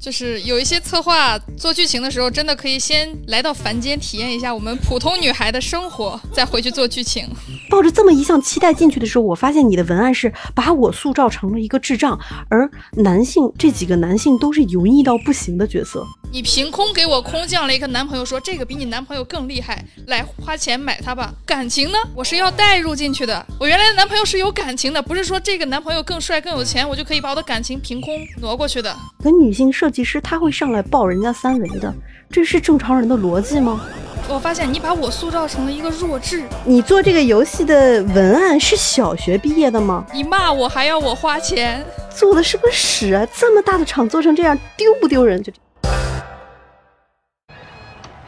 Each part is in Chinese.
就是有一些策划做剧情的时候，真的可以先来到凡间体验一下我们普通女孩的生活，再回去做剧情。抱着这么一项期待进去的时候，我发现你的文案是把我塑造成了一个智障，而男性这几个男性都是油腻到不行的角色。你凭空给我空降了一个男朋友，说这个比你男朋友更厉害，来花钱买他吧。感情呢？我是要带入进去的。我原来的男朋友是有感情的，不是说这个男朋友更帅更有钱，我就可以把我的感情凭空挪过去的。可女性设计师她会上来抱人家三围的，这是正常人的逻辑吗？我发现你把我塑造成了一个弱智。你做这个游戏的文案是小学毕业的吗？你骂我还要我花钱，做的是个屎啊！这么大的厂做成这样，丢不丢人？就。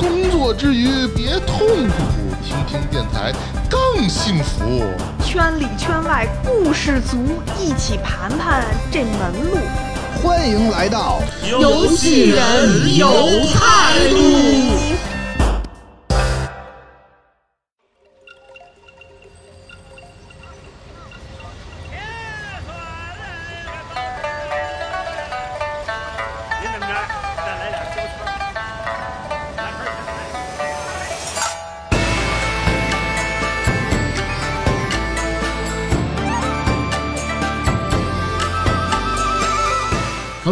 工作之余别痛苦，听听电台更幸福。圈里圈外故事足，一起盘盘这门路。欢迎来到游戏人有态度。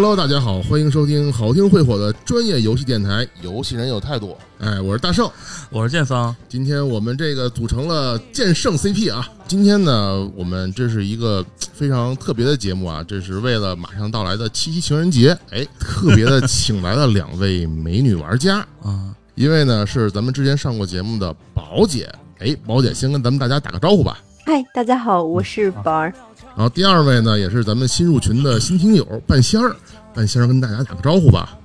Hello，大家好，欢迎收听好听会火的专业游戏电台《游戏人有态度》。哎，我是大圣，我是剑桑。今天我们这个组成了剑圣 CP 啊。今天呢，我们这是一个非常特别的节目啊，这是为了马上到来的七夕情人节，哎，特别的请来了两位美女玩家 啊。一位呢是咱们之前上过节目的宝姐，哎，宝姐先跟咱们大家打个招呼吧。嗨，大家好，我是宝儿。然后第二位呢，也是咱们新入群的新听友半仙儿，半仙儿跟大家打个招呼吧。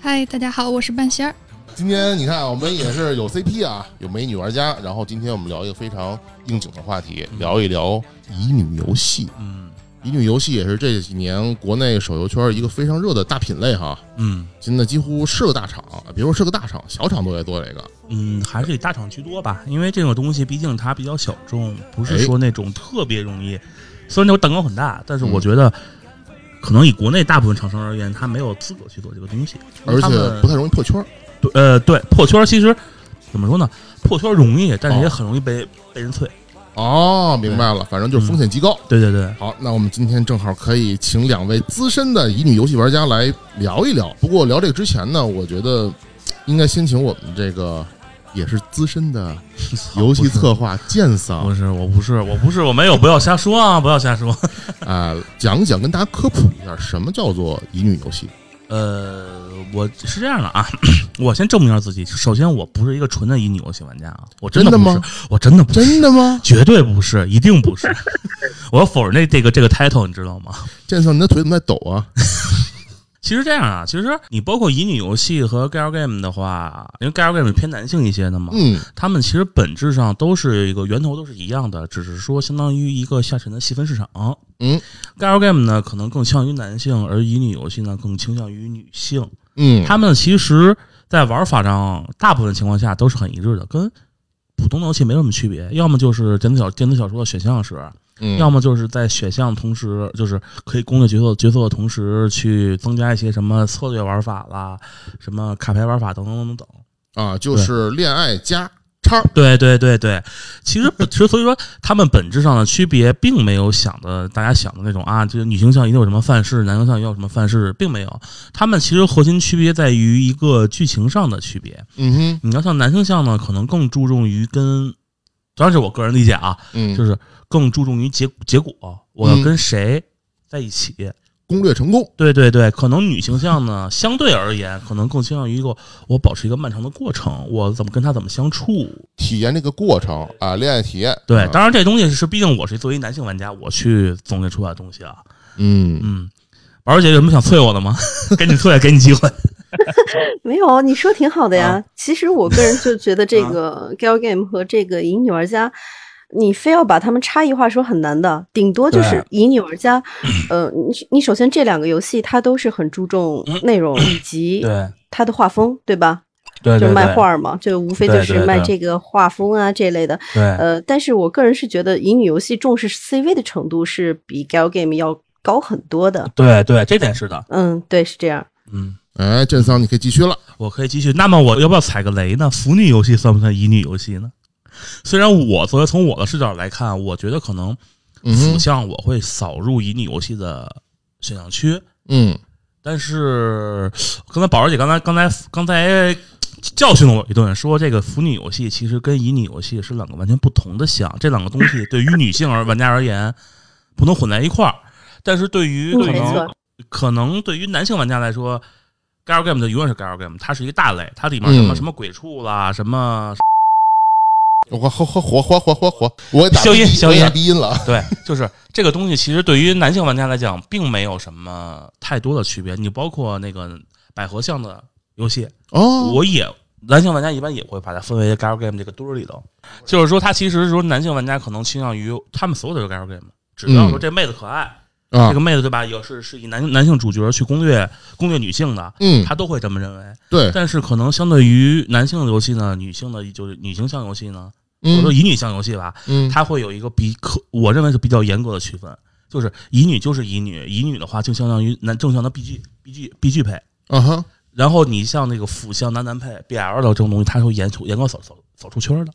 嗨，大家好，我是半仙儿。今天你看，我们也是有 CP 啊，有美女玩家。然后今天我们聊一个非常应景的话题，聊一聊乙女游戏。嗯，乙女游戏也是这几年国内手游圈一个非常热的大品类哈。嗯，现在几乎是个大厂，别说是个大厂，小厂都在做这个。嗯，还是以大厂居多吧，因为这种东西毕竟它比较小众，不是说那种特别容易。虽然这个蛋糕很大，但是我觉得，可能以国内大部分厂商而言，他没有资格去做这个东西，而且不太容易破圈。对，呃，对，破圈其实怎么说呢？破圈容易，但是也很容易被被人催。哦，明白了，反正就是风险极高。对对对。好，那我们今天正好可以请两位资深的乙女游戏玩家来聊一聊。不过聊这个之前呢，我觉得应该先请我们这个。也是资深的游戏策划剑桑，不是，我不是，我不是，我没有，不要瞎说啊，不要瞎说 啊！讲讲，跟大家科普一下，什么叫做乙女游戏？呃，我是这样的啊，我先证明一下自己。首先，我不是一个纯的乙女游戏玩家啊，我真的吗？我真的不是，真的吗？绝对不是，一定不是。我要否认那这个这个 title，你知道吗？剑桑，你的腿怎么在抖啊？其实这样啊，其实你包括乙女游戏和 gal game 的话，因为 gal game 偏男性一些的嘛，嗯，他们其实本质上都是一个源头都是一样的，只是说相当于一个下沉的细分市场。嗯，gal game 呢可能更倾向于男性，而乙女游戏呢更倾向于女性。嗯，他们其实，在玩法上大部分情况下都是很一致的，跟普通的游戏没什么区别，要么就是电子小电子小说的选项是。要么就是在选项同时，就是可以攻略角色角色的同时，去增加一些什么策略玩法啦，什么卡牌玩法等等等等啊，就是恋爱加叉。对对对对，其实其实所以说，他们本质上的区别并没有想的大家想的那种啊，就是女性向一定有什么范式，男性向有什么范式，并没有。他们其实核心区别在于一个剧情上的区别。嗯哼，你要像男性向呢，可能更注重于跟，当然是我个人理解啊，嗯，就是。更注重于结结果，我要跟谁在一起，攻略成功。对对对，可能女形象呢，相对而言，可能更倾向于一个我保持一个漫长的过程，我怎么跟他怎么相处，体验这个过程啊，恋爱体验。对，当然这东西是，毕竟我是作为男性玩家，我去总结出来的东西啊。嗯嗯，宝儿姐有什么想催我的吗？给你催，给你机会。没有，你说挺好的呀。其实我个人就觉得这个 Gal Game 和这个乙女玩家，你非要把他们差异化说很难的，顶多就是乙女玩家。呃，你你首先这两个游戏它都是很注重内容以 及它的画风，对吧？对，就卖画嘛，就无非就是卖这个画风啊这类的。对，呃，但是我个人是觉得乙女游戏重视 CV 的程度是比 Gal Game 要高很多的。对对，这点是的。嗯，对，是这样。嗯，哎，郑桑，你可以继续了。我可以继续。那么我要不要踩个雷呢？腐女游戏算不算乙女游戏呢？虽然我作为从我的视角来看，我觉得可能腐向我会扫入乙女游戏的选项区。嗯，但是刚才宝儿姐刚才刚才刚才。教训了我一顿，说这个腐女游戏其实跟乙女游戏是两个完全不同的项，这两个东西对于女性而玩家而言不能混在一块儿。但是对于可能可能对于男性玩家来说，gal game 的永远是 gal game，它是一个大类，它里面什么什么鬼畜啦，什么我火火火火火火火，我消音消音低音了。对，就是这个东西，其实对于男性玩家来讲，并没有什么太多的区别。你包括那个百合像的。游戏哦，我也男性玩家一般也会把它分为 gal game 这个堆儿里头，就是说，他其实说男性玩家可能倾向于他们所有的 gal game，只要说这妹子可爱，这个妹子对吧？有是是以男男性主角去攻略攻略女性的，嗯，他都会这么认为。对，但是可能相对于男性的游戏呢，女性的就是女性向游戏呢，或者说乙女向游戏吧，嗯，它会有一个比可我认为是比较严格的区分，就是乙女就是乙女，乙女的话就相当于男正向的 BG BG BG 配，嗯哼。然后你像那个腐向男男配 BL 的这种东西，它会严出严格扫扫扫出圈的。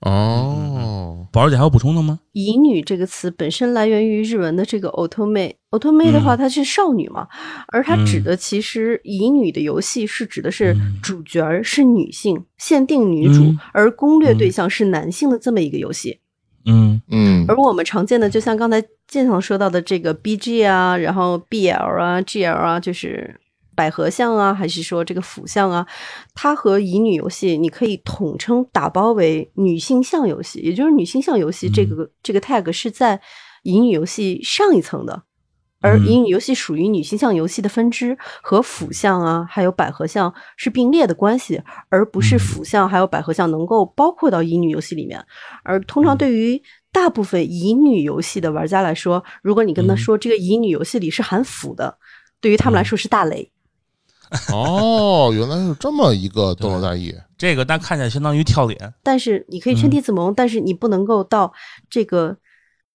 哦，宝儿姐还有补充的吗？乙女这个词本身来源于日文的这个 otome，otome 的话它是少女嘛，而它指的其实乙女的游戏是指的是主角是女性，限定女主，而攻略对象是男性的这么一个游戏。嗯嗯。而我们常见的，就像刚才建堂说到的这个 BG 啊，然后 BL 啊，GL 啊，就是。百合像啊，还是说这个腐像啊？它和乙女游戏，你可以统称打包为女性向游戏，也就是女性向游戏这个这个 tag 是在乙女游戏上一层的，而乙女游戏属于女性向游戏的分支，和腐像啊，还有百合像是并列的关系，而不是腐像还有百合像能够包括到乙女游戏里面。而通常对于大部分乙女游戏的玩家来说，如果你跟他说这个乙女游戏里是含腐的，对于他们来说是大雷。哦，原来是这么一个动作大意，这个但看起来相当于跳脸。但是你可以圈地自萌，但是你不能够到这个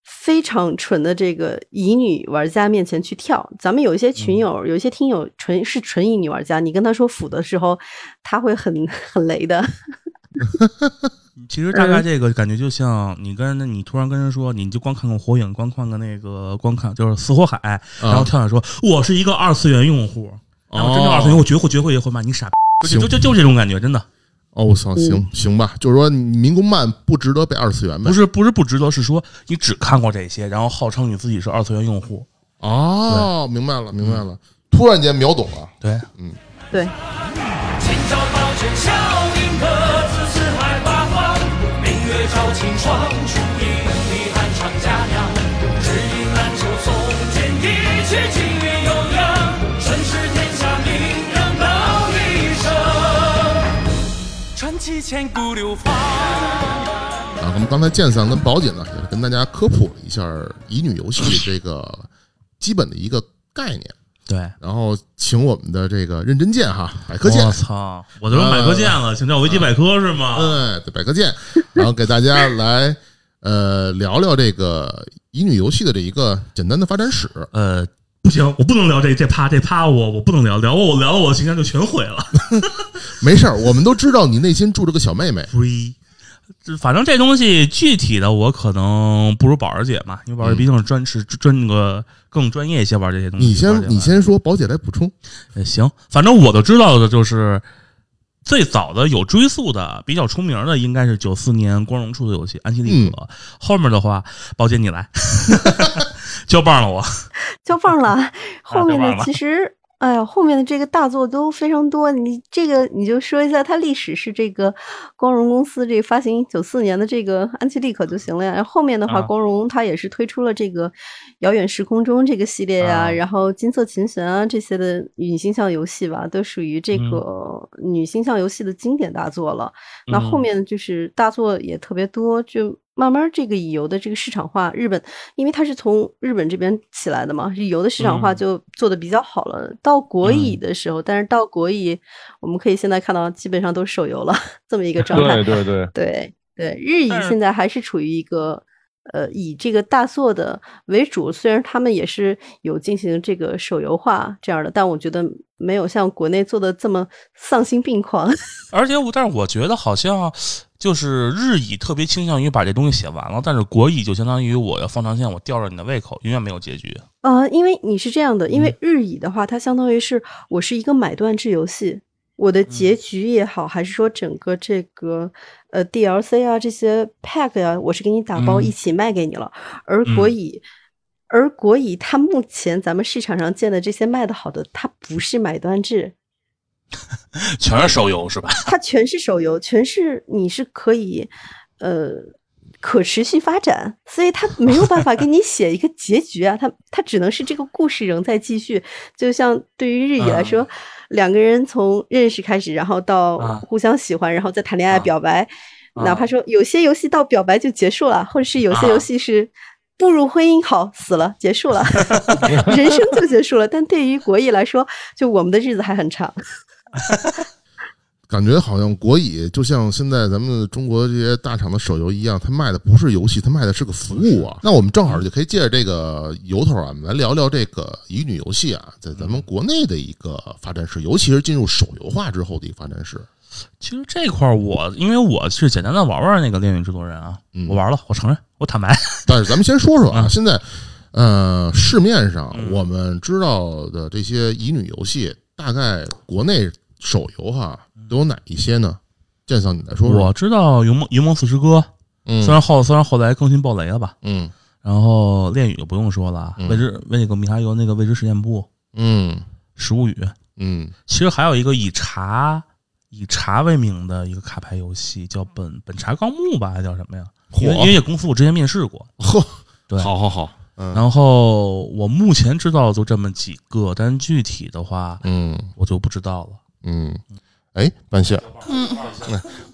非常纯的这个乙女玩家面前去跳。咱们有一些群友，有一些听友纯是纯乙女玩家，你跟他说腐的时候，他会很 很雷的。其实大概这个感觉就像你跟你突然跟人说，你就光看看火影，光看个那个，光看就是死火海，然后跳下说，我是一个二次元用户。然后真正二次元，我绝会绝会也会骂你傻逼，就就就就这种感觉，真的。哦，我操，行行吧，就是说民工漫不值得被二次元呗？不是不是不值得，是说你只看过这些，然后号称你自己是二次元用户。哦，明白了明白了，突然间秒懂了。对，嗯，对。千啊，我们刚才剑三跟宝姐呢，也是跟大家科普了一下乙女游戏这个基本的一个概念。对，然后请我们的这个认真剑哈，百科剑。我操，我都用百科剑了，请叫维基百科是吗？对，百科剑，然后给大家来呃聊聊这个乙女游戏的这一个简单的发展史。呃。不行，我不能聊这这趴这趴，我我不能聊聊我我聊了我的形象就全毁了。没事儿，我们都知道你内心住着个小妹妹。反正这东西具体的我可能不如宝儿姐嘛，因为宝儿姐毕竟是专是专那个更专业一些玩这些东西。你先你先说，宝姐来补充。行，反正我都知道的就是。最早的有追溯的、比较出名的，应该是九四年光荣出的游戏《安琪丽可》。后面的话，宝姐你来，交棒了我，交棒了。后面的其实哎呀，后面的这个大作都非常多。你这个你就说一下，它历史是这个光荣公司这个发行九四年的这个《安琪丽可》就行了呀。然后后面的话，光荣它也是推出了这个《遥远时空中》这个系列呀，然后《金色琴弦》啊这些的女性向游戏吧，都属于这个女性向游戏的经典大作了。那后面就是大作也特别多，就。慢慢，这个乙游的这个市场化，日本因为它是从日本这边起来的嘛，乙游的市场化就做的比较好了。到国乙的时候，但是到国乙，我们可以现在看到基本上都是手游了，这么一个状态。对对对对对，日乙现在还是处于一个呃以这个大作的为主，虽然他们也是有进行这个手游化这样的，但我觉得没有像国内做的这么丧心病狂。而且我，但是我觉得好像。就是日乙特别倾向于把这东西写完了，但是国乙就相当于我要放长线，我吊着你的胃口，永远没有结局。呃，因为你是这样的，因为日乙的话，它相当于是我是一个买断制游戏，我的结局也好，还是说整个这个呃 DLC 啊这些 pack 啊，我是给你打包一起卖给你了。而国乙，而国乙它目前咱们市场上见的这些卖的好的，它不是买断制。全是手游是吧？它全是手游，全是你是可以，呃，可持续发展，所以它没有办法给你写一个结局啊，它它只能是这个故事仍在继续。就像对于日语来说，两个人从认识开始，然后到互相喜欢，然后再谈恋爱表白，哪怕说有些游戏到表白就结束了，或者是有些游戏是步入婚姻好死了结束了，人生就结束了。但对于国艺来说，就我们的日子还很长。感觉好像国乙就像现在咱们中国这些大厂的手游一样，它卖的不是游戏，它卖的是个服务啊。那我们正好就可以借着这个由头啊，我们来聊聊这个乙女游戏啊，在咱们国内的一个发展史，尤其是进入手游化之后的一个发展史。其实这块儿我因为我是简单的玩玩那个恋与制作人啊，我玩了，我承认，我坦白。但是咱们先说说啊，现在呃市面上我们知道的这些乙女游戏。大概国内手游哈都有哪一些呢？剑桑，你来说说。我知道《云梦云梦四师哥》，嗯，虽然后虽然后来更新爆雷了吧，嗯，然后恋与就不用说了，未知为那个米哈游那个未知实验部，嗯，食物语，嗯，其实还有一个以茶以茶为名的一个卡牌游戏，叫本本茶纲目吧，还叫什么呀？因为音乐公司我之前面试过，呵，对，好好好。然后我目前知道就这么几个，但具体的话，嗯，我就不知道了。嗯，哎，半夏，嗯，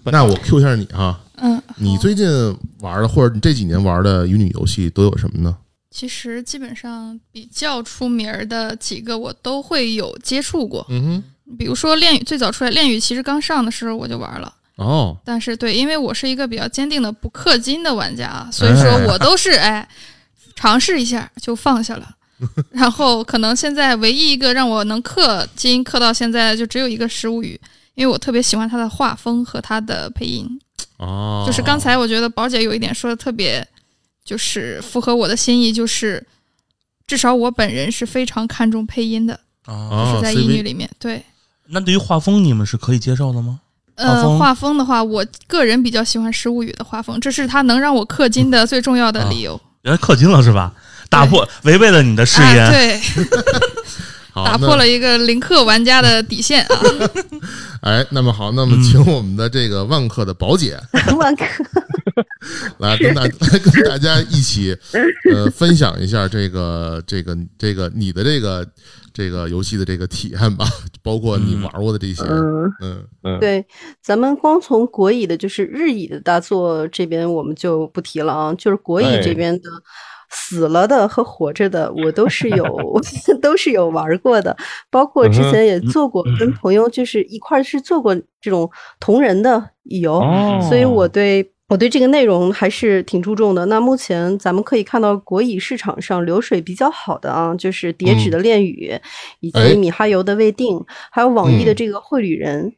那我 Q 一下你哈，嗯，你最近玩的或者你这几年玩的乙女游戏都有什么呢？其实基本上比较出名的几个我都会有接触过，嗯哼，比如说恋与最早出来恋与其实刚上的时候我就玩了，哦，但是对，因为我是一个比较坚定的不氪金的玩家，所以说我都是哎。尝试一下就放下了，然后可能现在唯一一个让我能氪金氪到现在就只有一个《食物语》，因为我特别喜欢它的画风和它的配音。哦，就是刚才我觉得宝姐有一点说的特别，就是符合我的心意，就是至少我本人是非常看重配音的，就是在英语里面。对，那对于画风你们是可以接受的吗？呃，画风的话，我个人比较喜欢《食物语》的画风，这是它能让我氪金的最重要的理由。原来氪金了是吧？打破违背了你的誓言，对，打破了一个零氪玩家的底线啊！哎，那么好，那么请我们的这个万克的宝姐，万克。来跟大来跟大家一起呃分享一下这个这个这个你的这个这个游戏的这个体验吧，包括你玩过的这些，嗯。嗯，对，咱们光从国乙的，就是日乙的大作这边我们就不提了啊，就是国乙这边的。死了的和活着的，我都是有，都是有玩过的，包括之前也做过，跟朋友就是一块儿是做过这种同人的游，所以我对我对这个内容还是挺注重的。那目前咱们可以看到国乙市场上流水比较好的啊，就是叠纸的恋语，以及米哈游的未定，还有网易的这个绘旅人。嗯，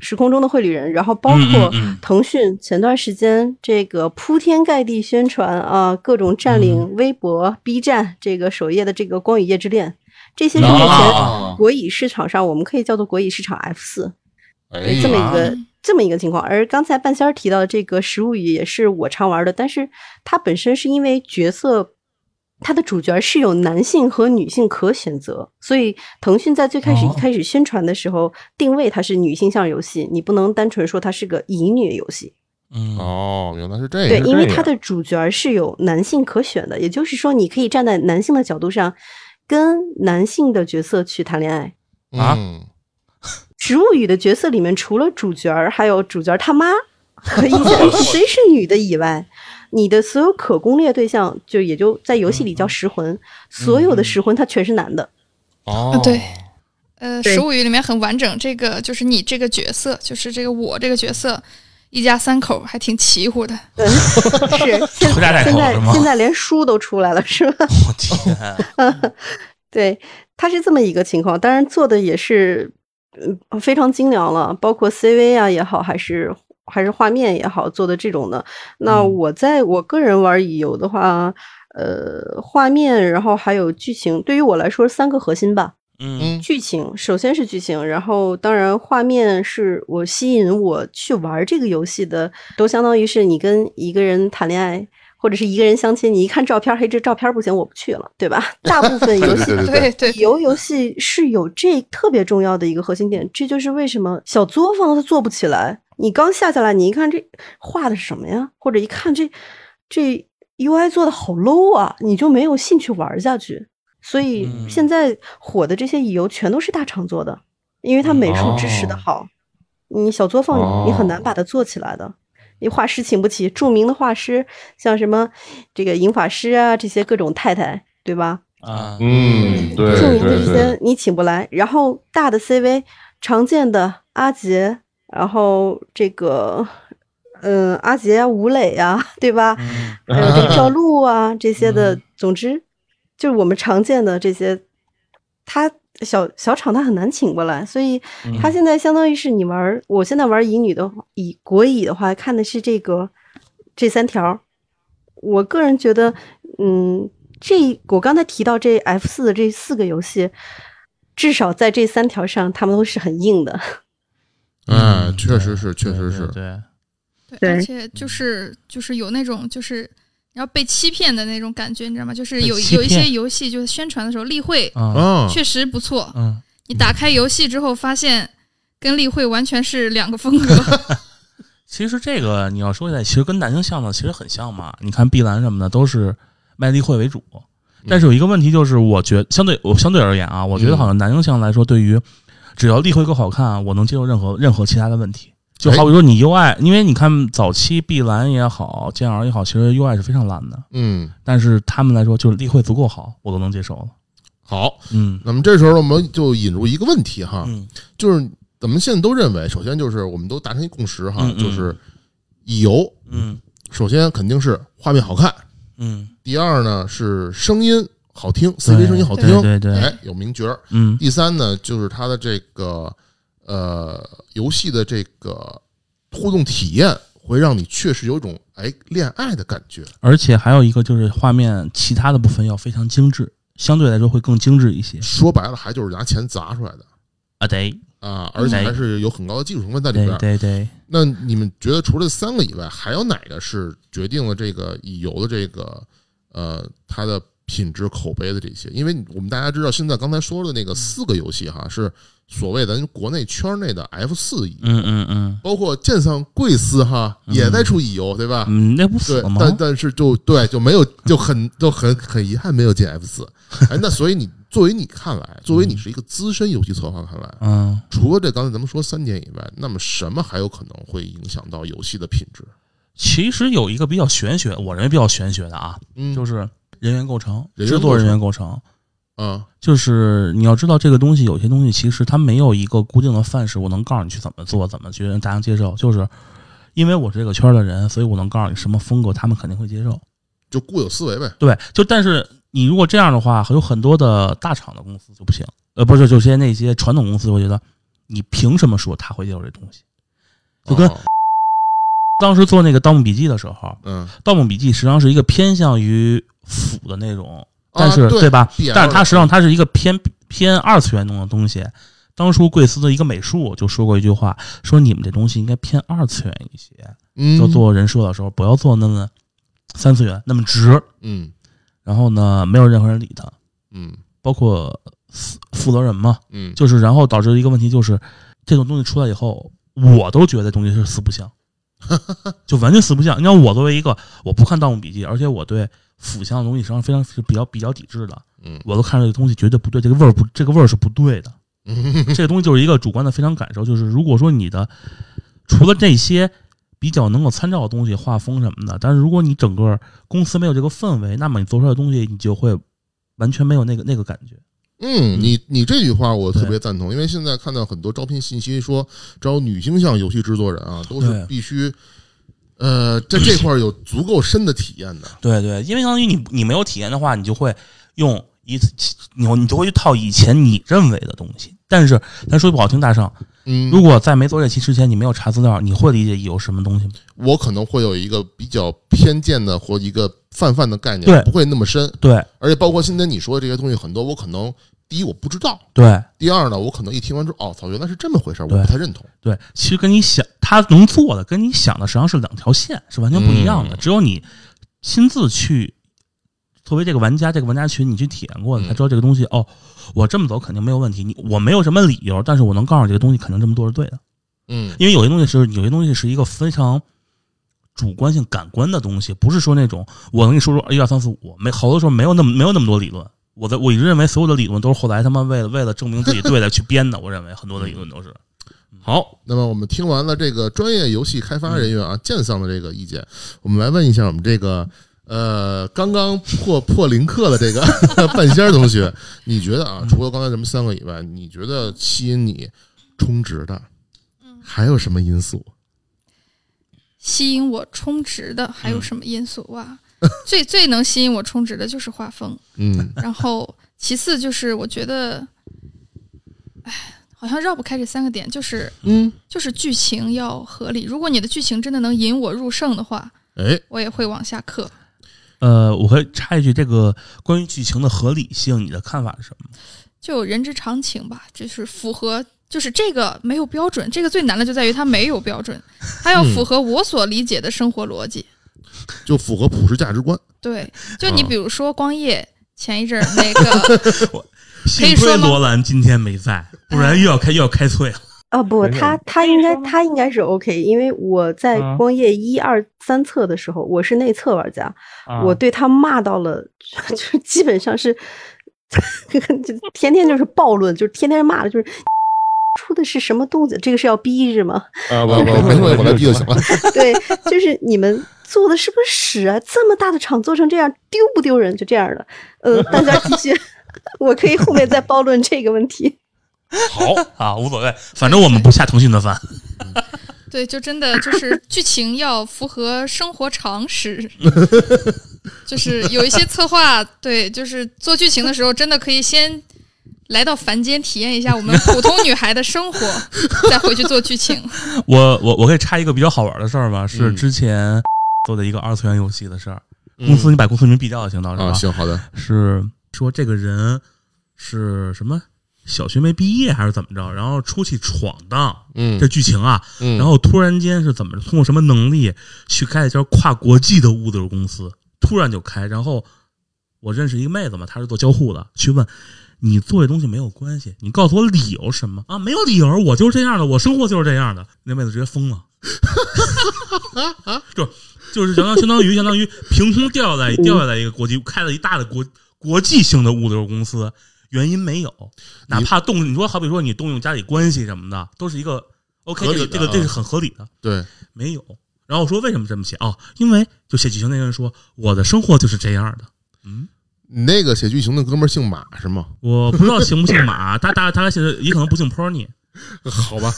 时空中的绘旅人，然后包括腾讯前段时间这个铺天盖地宣传啊，各种占领微博、B 站这个首页的这个《光与夜之恋》，这些是目前国乙市场上我们可以叫做国乙市场 F 四，这么一个这么一个情况。而刚才半仙儿提到这个《食物语》也是我常玩的，但是它本身是因为角色它的主角是有男性和女性可选择，所以腾讯在最开始一开始宣传的时候，定位它是女性向游戏，你不能单纯说它是个乙女游戏。嗯，哦，原来是这样。对，因为它的主角是有男性可选的，也就是说，你可以站在男性的角度上，跟男性的角色去谈恋爱啊。植物语的角色里面，除了主角还有主角他妈和一些 NPC 是女的以外。你的所有可攻略对象，就也就在游戏里叫石魂，所有的石魂它全是男的。哦，对，呃，食物语里面很完整，这个就是你这个角色，就是这个我这个角色，一家三口还挺齐乎的。嗯，是 现在现在现在连书都出来了，是吧？我天，对，它是这么一个情况，当然做的也是嗯非常精良了，包括 CV 啊也好，还是。还是画面也好做的这种的，那我在我个人玩乙游的话，呃，画面，然后还有剧情，对于我来说三个核心吧。嗯，剧情首先是剧情，然后当然画面是我吸引我去玩这个游戏的，都相当于是你跟一个人谈恋爱或者是一个人相亲，你一看照片，嘿，这照片不行，我不去了，对吧？大部分游戏对对乙游游戏是有这特别重要的一个核心点，这就是为什么小作坊它做不起来。你刚下下来，你一看这画的是什么呀？或者一看这这 UI 做的好 low 啊，你就没有兴趣玩下去。所以现在火的这些乙游全都是大厂做的，因为它美术支持的好。你小作坊你很难把它做起来的，你画师请不起著名的画师，像什么这个银法师啊，这些各种太太，对吧？啊，嗯，对，著名的这些你请不来。然后大的 CV 常见的阿杰。然后这个，嗯，阿杰啊，吴磊啊，对吧？还有这个赵露啊，这些的，总之就是我们常见的这些，他小小厂他很难请过来，所以他现在相当于是你玩，我现在玩乙女的乙国乙的话，看的是这个这三条。我个人觉得，嗯，这我刚才提到这 F 四的这四个游戏，至少在这三条上，他们都是很硬的。嗯，确实是，确实是，对，对，而且就是就是有那种就是要被欺骗的那种感觉，你知道吗？就是有有一些游戏就是宣传的时候，例会嗯。确实不错，嗯，你打开游戏之后发现跟例会完全是两个风格。其实这个你要说起来，其实跟南京向的其实很像嘛。你看碧蓝什么的都是卖例会为主，但是有一个问题就是，我觉相对我相对而言啊，我觉得好像南京向来说对于。只要立绘够好看，我能接受任何任何其他的问题。就好比说你 UI，因为你看早期碧蓝也好，剑 R 也好，其实 UI 是非常烂的。嗯，但是他们来说，就是立绘足够好，我都能接受了。好，嗯，那么这时候我们就引入一个问题哈，嗯，就是咱们现在都认为，首先就是我们都达成一共识哈，就是乙游，嗯，首先肯定是画面好看，嗯，第二呢是声音。好听，CV 声音好听，对对，哎，有名角儿。嗯，第三呢，就是它的这个呃游戏的这个互动体验，会让你确实有一种哎恋爱的感觉。而且还有一个就是画面其他的部分要非常精致，相对来说会更精致一些。说白了，还就是拿钱砸出来的啊，对啊，而且还是有很高的技术成分在里边。对对。那你们觉得除了三个以外，还有哪个是决定了这个乙游的这个呃它的？品质口碑的这些，因为我们大家知道，现在刚才说的那个四个游戏哈，是所谓咱国内圈内的 F 四乙，嗯嗯嗯，包括剑桑贵司哈也在出乙游，对吧？嗯，那不死了吗？但但是就对，就没有，就很就很很遗憾没有进 F 四。哎，那所以你作为你看来，作为你是一个资深游戏策划看来，嗯，除了这刚才咱们说三点以外，那么什么还有可能会影响到游戏的品质？其实有一个比较玄学，我认为比较玄学的啊，嗯，就是。人员构成，制作人员构成，嗯，就是你要知道这个东西，有些东西其实它没有一个固定的范式，我能告诉你去怎么做，怎么去让大家接受。就是因为我是这个圈的人，所以我能告诉你什么风格，他们肯定会接受。就固有思维呗。对，就但是你如果这样的话，有很多的大厂的公司就不行，呃，不是，就些那些传统公司，我觉得你凭什么说他会接受这东西？就跟。当时做那个《盗墓笔记》的时候，嗯，《盗墓笔记》实际上是一个偏向于腐的那种，但是对吧？但是它实际上它是一个偏偏二次元中的东西。当初贵司的一个美术就说过一句话，说你们这东西应该偏二次元一些，就做人设的时候不要做那么三次元那么直。嗯，然后呢，没有任何人理他，嗯，包括负责人嘛，嗯，就是然后导致一个问题，就是这种东西出来以后，我都觉得东西是四不像，就完全四不像。你看我作为一个我不看《盗墓笔记》，而且我对腐向的东西实际上非常是比较比较抵制的，嗯，我都看这个东西绝对不对，这个味儿不，这个味儿是不对的。这个东西就是一个主观的非常感受，就是如果说你的除了这些比较能够参照的东西，画风什么的，但是如果你整个公司没有这个氛围，那么你做出来的东西你就会完全没有那个那个感觉。嗯，你你这句话我特别赞同，因为现在看到很多招聘信息说招女性向游戏制作人啊，都是必须呃在这块有足够深的体验的。对对，因为相当于你你没有体验的话，你就会用。一次，你你就会去套以前你认为的东西，但是咱说句不好听，大圣，嗯，如果在没做这期之前，你没有查资料，你会理解有什么东西吗？我可能会有一个比较偏见的或一个泛泛的概念，对，不会那么深，对。而且包括现在你说的这些东西，很多我可能第一我不知道，对。第二呢，我可能一听完之后，哦，操，原来是这么回事，我不太认同。对，其实跟你想他能做的，跟你想的实际上是两条线，是完全不一样的。只有你亲自去。作为这个玩家，这个玩家群，你去体验过，你才知道这个东西。哦，我这么走肯定没有问题。你我没有什么理由，但是我能告诉你这个东西肯定这么做是对的。嗯，因为有些东西是有些东西是一个非常主观性、感官的东西，不是说那种我能跟你说说一二三四五，没好多时候没有那么没有那么多理论。我的我一直认为所有的理论都是后来他妈为了为了证明自己对的去编的。我认为很多的理论都是。好，那么我们听完了这个专业游戏开发人员啊剑桑的这个意见，我们来问一下我们这个。呃，刚刚破破零氪的这个 半仙同学，你觉得啊，除了刚才咱们三个以外，你觉得吸引你充值的，还有什么因素？吸引我充值的还有什么因素哇？最最能吸引我充值的就是画风，嗯，然后其次就是我觉得，哎，好像绕不开这三个点，就是嗯，就是剧情要合理。如果你的剧情真的能引我入胜的话，哎，我也会往下氪。呃，我会插一句，这个关于剧情的合理性，你的看法是什么？就人之常情吧，就是符合，就是这个没有标准，这个最难的就在于它没有标准，它要符合我所理解的生活逻辑，就符合普世价值观。对，就你比如说光夜前一阵那个 幸亏罗兰今天没在，不然又要开又要开脆了。啊不，他他应该他应该是 OK，因为我在光夜一二三册的时候，我是内测玩家，我对他骂到了，就基本上是，就天天就是暴论，就是天天骂的，就是出的是什么肚子，这个是要逼是吗？啊不不，没问题，我来逼就行了。对，就是你们做的是不是屎啊？这么大的厂做成这样，丢不丢人？就这样的，呃，大家继续，我可以后面再暴论这个问题。好啊，无所谓，反正我们不下腾讯的饭。对，就真的就是剧情要符合生活常识，就是有一些策划，对，就是做剧情的时候，真的可以先来到凡间体验一下我们普通女孩的生活，再回去做剧情。我我我可以插一个比较好玩的事儿吧，是之前做的一个二次元游戏的事儿。公司，你把公司名毙掉就行，到时候啊，行，好的。是说这个人是什么？小学没毕业还是怎么着？然后出去闯荡，嗯，这剧情啊，嗯，然后突然间是怎么通过什么能力去开一家跨国际的物流公司？突然就开，然后我认识一个妹子嘛，她是做交互的，去问你做这东西没有关系，你告诉我理由什么啊？没有理由，我就是这样的，我生活就是这样的。那妹子直接疯了，就就是相当相当于相当于凭空掉下来掉下来一个国际开了一大的国国际性的物流公司。原因没有，哪怕动你说好比说你动用家里关系什么的，都是一个 OK，这个这个这是很合理的。对，没有。然后我说为什么这么写？哦，因为就写剧情那个人说我的生活就是这样的。嗯，你那个写剧情的哥们儿姓马是吗？我不知道姓不姓马，他他他现在也可能不姓 Pony。好吧，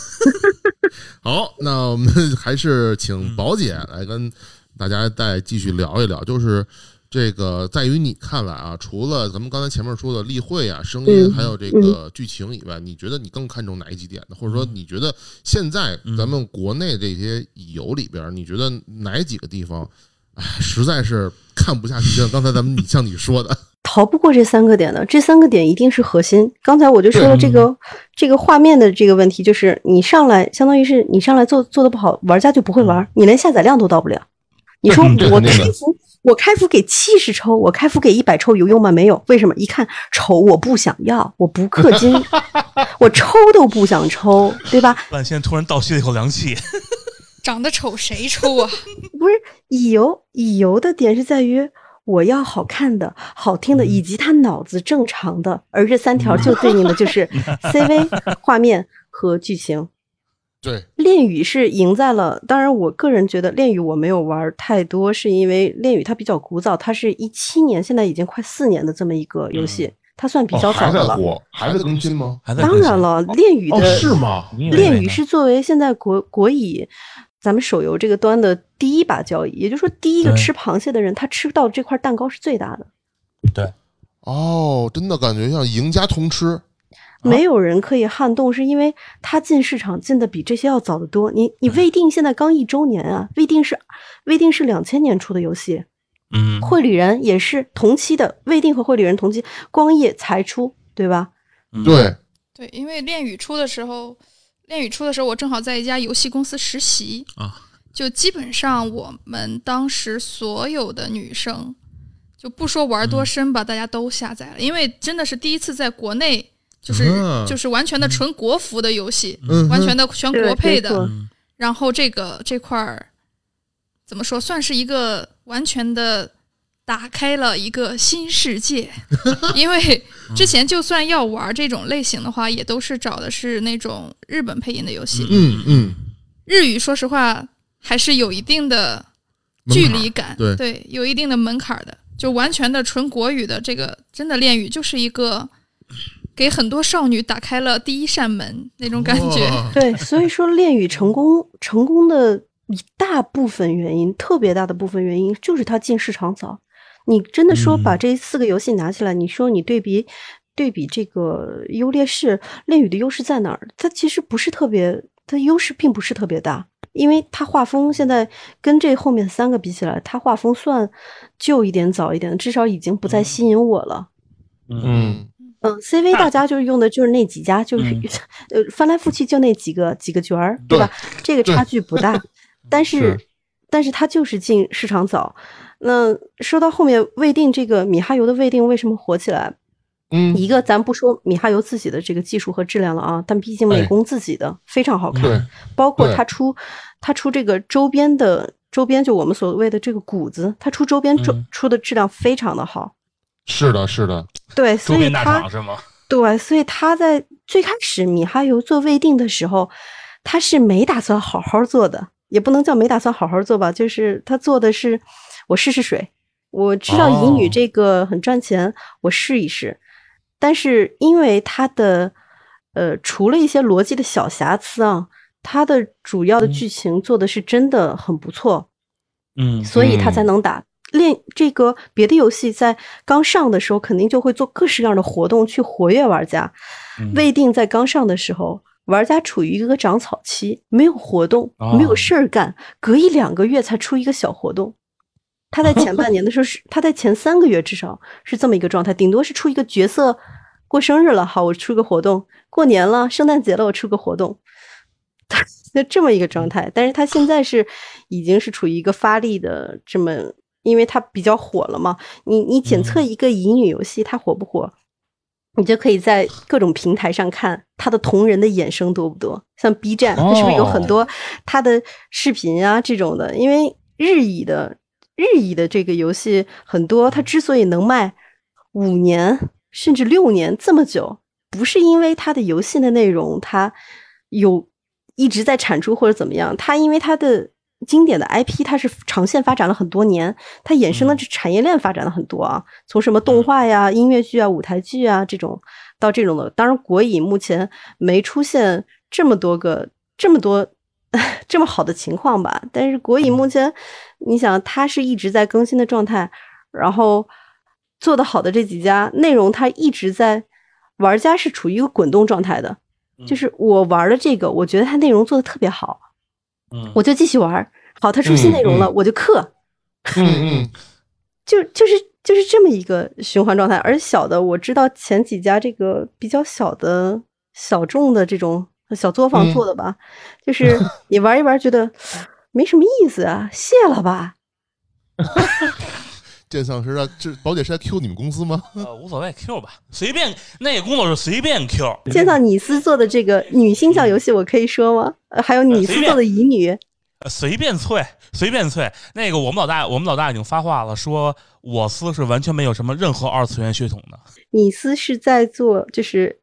好，那我们还是请宝姐来跟大家再继续聊一聊，就是。这个在于你看来啊，除了咱们刚才前面说的例会啊、声音，还有这个剧情以外，你觉得你更看重哪几点呢？或者说，你觉得现在咱们国内这些乙游里边，你觉得哪几个地方，哎，实在是看不下去？就像刚才咱们你像你说的，逃不过这三个点的，这三个点一定是核心。刚才我就说了，这个这个画面的这个问题，就是你上来，相当于是你上来做做的不好，玩家就不会玩，你连下载量都到不了。你说我开服，我开服给七十抽，我开服给一百抽有用吗？没有，为什么？一看丑，我不想要，我不氪金，我抽都不想抽，对吧？万仙突然倒吸了一口凉气。长得丑谁抽啊？不是乙游，乙游的点是在于我要好看的、好听的，以及他脑子正常的，而这三条就对应的就是 CV、画面和剧情。对，恋与是赢在了，当然我个人觉得恋与我没有玩太多，是因为恋与它比较古早，它是一七年，现在已经快四年的这么一个游戏，它算比较早的了。在火，还在更新吗？还在当然了，恋与哦，的是吗？恋与是作为现在国国乙咱们手游这个端的第一把交椅，也就是说，第一个吃螃蟹的人，他吃到这块蛋糕是最大的，对。哦，真的感觉像赢家通吃。没有人可以撼动，是因为他进市场进的比这些要早得多。你你未定现在刚一周年啊，未定是未定是两千年出的游戏，嗯，绘旅人也是同期的，未定和绘旅人同期，光夜才出，对吧？嗯。对，对，因为恋与出的时候，恋与出的时候，我正好在一家游戏公司实习啊，就基本上我们当时所有的女生，就不说玩多深吧，大家都下载了，因为真的是第一次在国内，就是、啊就是完全的纯国服的游戏，嗯完全的全国配的，嗯。然后这个这块儿怎么说，算是一个完全的打开了一个新世界。因为之前就算要玩这种类型的话，也都是找的是那种日本配音的游戏。嗯嗯，日语说实话还是有一定的距离感，门槛有一定的门槛的。就完全的纯国语的这个真的恋语，就是一个给很多少女打开了第一扇门那种感觉。哇 对，所以说恋语成功成功的一大部分原因，特别大的部分原因就是它进市场早。你真的说把嗯这四个游戏拿起来，你说你对比对比这个优劣势，恋与的优势在哪儿？它其实不是特别，它优势并不是特别大，因为它画风现在跟这后面三个比起来，它画风算旧一点、早一点，至少已经不再吸引我了。嗯，嗯，CV 大家就是用的就是那几家，就是、嗯 呃翻来覆去就那几个几个角儿，对吧？这个差距不大，但是是但是它就是进市场早。那说到后面未定这个米哈游的未定为什么火起来？嗯，一个咱不说米哈游自己的这个技术和质量了啊，但毕竟美工自己的非常好看，对，包括他出他出这个周边的周边，就我们所谓的这个谷子，他出周边出、嗯出的质量非常的好。是的，是的，对，周边大所以他是吗？对，所以他在最开始米哈游做未定的时候，他是没打算好好做的，也不能叫没打算好好做吧，就是他做的是我试试水，我知道乙女哦这个很赚钱，我试一试。但是因为它的呃，除了一些逻辑的小瑕疵啊，它的主要的剧情做的是真的很不错，嗯，所以它才嗯能打。练这个别的游戏在刚上的时候，肯定就会做各式各样的活动去活跃玩家。嗯未定在刚上的时候，玩家处于一个长草期，没有活动，哦没有事儿干，隔一两个月才出一个小活动。他在前半年的时候是，他在前三个月至少是这么一个状态，顶多是出一个角色过生日了，好，我出个活动；过年了，圣诞节了，我出个活动。那这么一个状态，但是他现在是已经是处于一个发力的这么，因为他比较火了嘛。你你检测一个乙女游戏它火不火，你就可以在各种平台上看他的同人的衍生多不多。像 B 站，它是不是有很多他的视频啊这种的？因为日乙的日乙的这个游戏很多，它之所以能卖五年甚至六年这么久，不是因为它的游戏的内容它有一直在产出或者怎么样，它因为它的经典的 IP 它是长线发展了很多年，它衍生的这产业链发展了很多啊，从什么动画呀、音乐剧啊、舞台剧啊这种到这种的。当然，国乙目前没出现这么多个这么多 这么好的情况吧，但是国乙目前，你想它是一直在更新的状态，然后做得好的这几家内容，它一直在玩家是处于一个滚动状态的。就是我玩的这个，我觉得它内容做的特别好，嗯我就继续玩。好，它出新内容了，我就氪，嗯嗯，就就是就是这么一个循环状态。而小的我知道前几家这个比较小的小众的这种小作坊嗯做的吧，就是 你玩一玩觉得没什么意思啊，卸了吧。剑丧是在这宝姐是在 Q 你们公司吗？呃，无所谓，Q 吧，随便那个工作是随便 Q。剑丧，你司做的这个女性向游戏，我可以说吗？呃，还有你司做的乙女，随便脆，随便脆。那个我们老大，我们老大已经发话了，说我司是完全没有什么任何二次元血统的。你司是在做，就是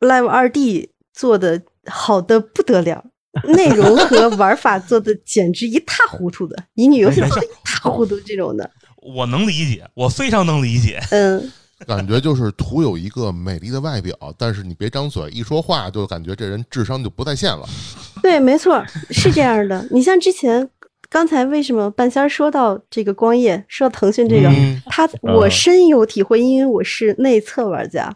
Live 二 D 做的好的不得了。内容和 玩法做的简直一塌糊涂的，乙女游戏做的一塌糊涂这种的，我能理解，我非常能理解。嗯，感觉就是图有一个美丽的外表，但是你别张嘴，一说话就感觉这人智商就不在线了。对，没错，是这样的。你像之前刚才为什么半仙说到这个光夜，说到腾讯这个，嗯、他我深有体会，因为我是内测玩家。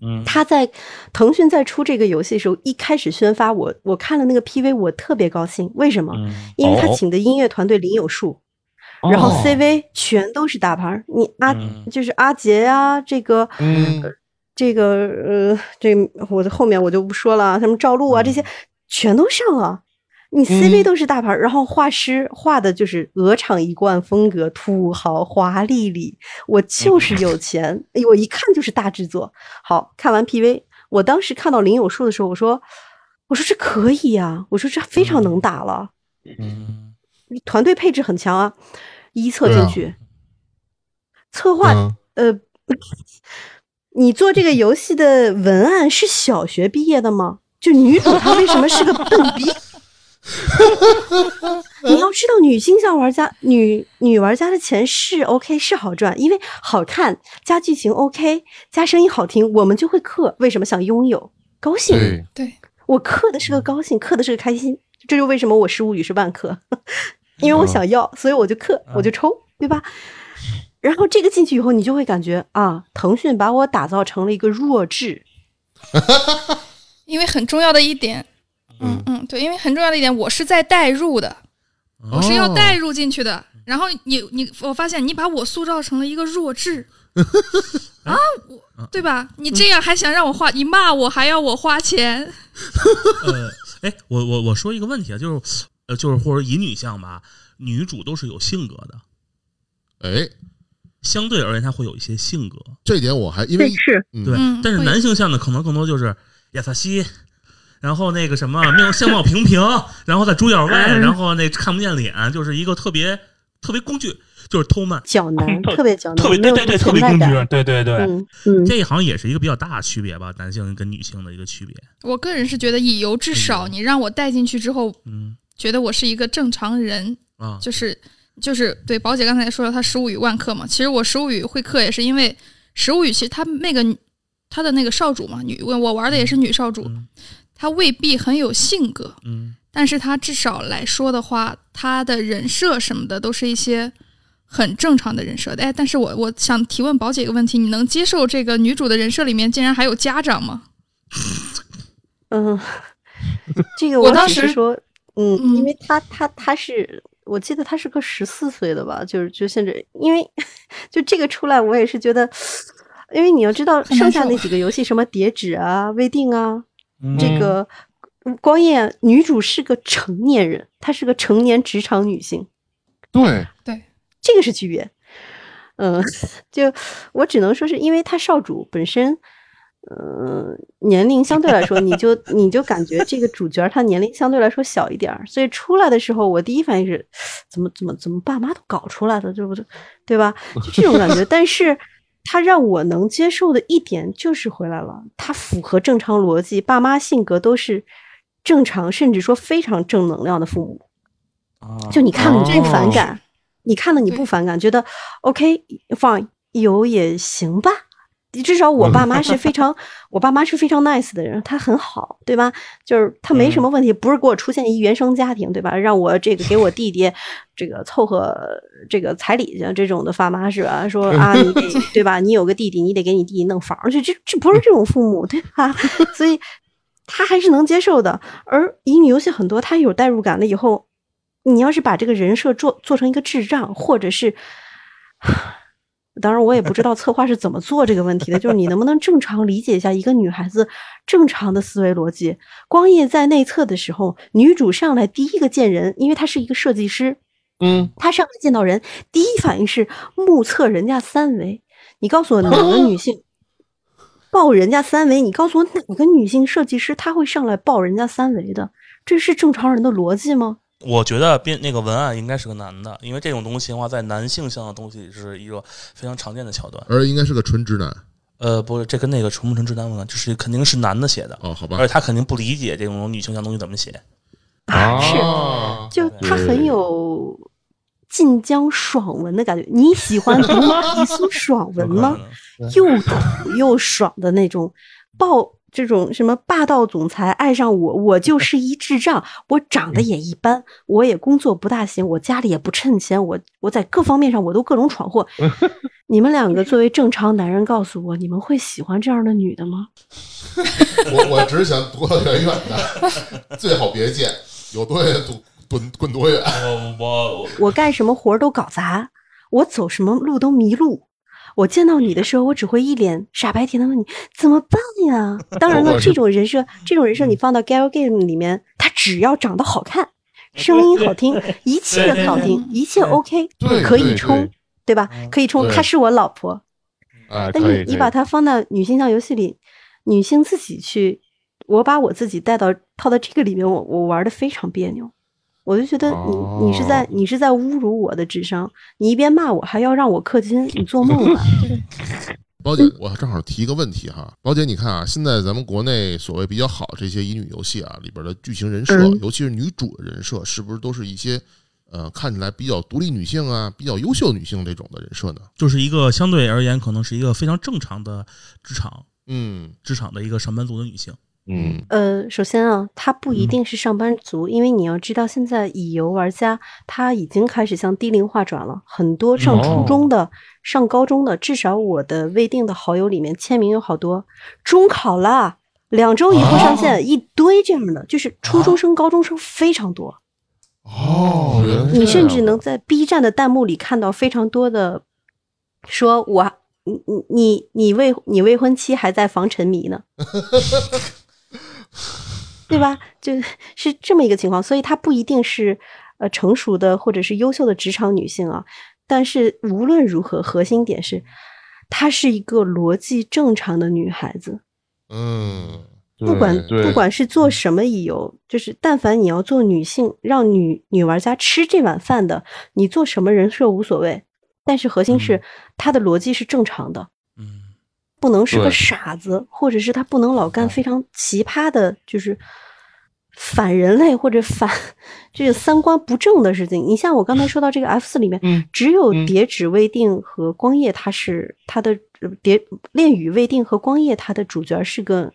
嗯，他在腾讯在出这个游戏的时候，一开始宣发我，我看了那个 PV，我特别高兴。为什么？嗯、因为他请的音乐团队林有树，哦、然后 CV 全都是大牌。你阿、嗯、就是阿杰呀、啊，这个，嗯，这个呃，这我的后面我就不说了，什么赵露啊这些全都上了。你 CV 都是大牌，然后画师画的就是鹅厂一贯风格，土豪华丽丽。我就是有钱，哎，我一看就是大制作。好看完 PV，我当时看到林有树的时候，我说，我说这可以呀、啊，我说这非常能打了。嗯，团队配置很强啊，一测进去，策划、嗯、呃，你做这个游戏的文案是小学毕业的吗？就女主她为什么是个笨逼？你要知道，女性向玩家、女女玩家的钱是 OK，是好赚，因为好看加剧情 OK，加声音好听，我们就会氪。为什么想拥有？高兴。对，我氪的是个高兴，氪的是个开心。这就为什么我十五语是万氪，因为我想要，所以我就氪，我就抽，对吧？然后这个进去以后，你就会感觉啊，腾讯把我打造成了一个弱智。因为很重要的一点。嗯。嗯，对，因为很重要的一点，我是在代入的，哦。我是要代入进去的。然后你你，我发现你把我塑造成了一个弱智。啊，我对吧？你这样还想让我花，你骂我还要我花钱。呃，哎，我我我说一个问题啊，就是呃，就是或者以女向吧，女主都是有性格的，哎，相对而言她会有一些性格，这一点我还因为是。对，嗯但是男性向的可能更多就是亚萨西。然后那个什么，面相貌平平，然后在猪脚外，然后那看不见脸，就是一个特别特别工具，就是偷慢，脚男，特别脚男，特别对对对，特别工具，对对对，嗯嗯，这好像也是一个比较大的区别吧，男性跟女性的一个区别。我个人是觉得乙游至少你让我带进去之后，嗯，觉得我是一个正常人啊，就是就是对宝姐刚才说了，她十五语万克嘛，其实我十五语会克也是因为十五语其实她那个他的那个少主嘛，女我玩的也是女少主。嗯他未必很有性格，嗯，但是他至少来说的话，他的人设什么的都是一些很正常的人设。哎，但是我我想提问宝姐一个问题：你能接受这个女主的人设里面竟然还有家长吗？嗯，这个我当时说，嗯，嗯因为他他他是，我记得他是个十四岁的吧，就是就甚至，因为 就这个出来，我也是觉得，因为你要知道，剩下那几个游戏，什么叠纸啊、未定啊，嗯这个光夜女主是个成年人，她是个成年职场女性，对对，这个是区别。嗯，就我只能说是因为她少主本身，嗯、年龄相对来说，你就 你就感觉这个主角他年龄相对来说小一点儿，所以出来的时候，我第一反应是，怎么怎么怎么爸妈都搞出来的，对不对？对吧？就这种感觉。但是他让我能接受的一点就是回来了，他符合正常逻辑，爸妈性格都是正常，甚至说非常正能量的父母。啊就你看了你不哦反感，你看了你不反感，觉得 OK fine 有也行吧。至少我爸妈是非常，我爸妈是非常 nice 的人，他很好，对吧？就是他没什么问题，不是给我出现一原生家庭，对吧？让我这个给我弟弟 这个凑合这个彩礼去这种的爸妈是吧？说啊，你得 对吧？你有个弟弟，你得给你弟弟弄房去，这这不是这种父母，对吧？所以他还是能接受的。而乙女游戏很多，他有代入感了以后，你要是把这个人设做做成一个智障，或者是，当然我也不知道策划是怎么做这个问题的，就是你能不能正常理解一下一个女孩子正常的思维逻辑？光夜在内测的时候，女主上来第一个见人，因为她是一个设计师，嗯，她上来见到人，第一反应是目测人家三维。你告诉我哪个女性 报人家三维？你告诉我哪个女性设计师她会上来报人家三维的？这是正常人的逻辑吗？我觉得编那个文案应该是个男的，因为这种东西的话，在男性向的东西是一个非常常见的桥段。而应该是个纯直男。呃，不是，这跟那个纯不纯直男无关，就是肯定是男的写的。哦，好吧。而且他肯定不理解这种女性向东西怎么写。是，就他很有晋江爽文的感觉。你喜欢读低俗爽文吗？又土又爽的那种，爆这种什么霸道总裁爱上我，我就是一智障，我长得也一般，我也工作不大行，我家里也不趁钱，我我在各方面上我都各种闯祸。你们两个作为正常男人，告诉我，你们会喜欢这样的女的吗？我我只想躲得远远的，最好别见，有多远滚滚滚多远。我我我干什么活都搞砸，我走什么路都迷路。我见到你的时候，我只会一脸傻白甜的问你怎么办呀？当然了，这种人设，这种人设你放到 gal game 里面，他只要长得好看，声音好听，一切好听，一切 OK，可以冲。对吧？可以冲，她是我老婆。啊，但是你把它放到女性向游戏里，女性自己去，我把我自己带到套到这个里面，我我玩的非常别扭。我就觉得你你是在你是在侮辱我的智商，你一边骂我还要让我氪金，你做梦吧！包姐，我正好提一个问题哈，包姐，你看啊，现在咱们国内所谓比较好这些乙女游戏啊里边的剧情人设，尤其是女主的人设，是不是都是一些？呃，看起来比较独立女性啊，比较优秀女性这种的人设呢，就是一个相对而言可能是一个非常正常的职场，嗯，职场的一个上班族的女性，嗯，呃，首先啊，他不一定是上班族，因为你要知道，现在乙游玩家他已经开始向低龄化转了，很多上初中的、上高中的，至少我的未定的好友里面签名有好多。中考了，两周以后上线，一堆这样的，就是初中生、高中生非常多。哦，你甚至能在 B 站的弹幕里看到非常多的，说我你你你你未你未婚妻还在防沉迷呢，对吧？就是这么一个情况，所以她不一定是呃成熟的或者是优秀的职场女性啊，但是无论如何，核心点是她是一个逻辑正常的女孩子，嗯。不管不管是做什么理由，就是但凡你要做女性，让女女玩家吃这碗饭的，你做什么人设无所谓，但是核心是她的逻辑是正常的，嗯，不能是个傻子，或者是他不能老干非常奇葩的，就是反人类或者反这个三观不正的事情。你像我刚才说到这个 F 四里面，只有叠纸未定和光夜，他是他的叠恋与未定和光夜，他的主角是个。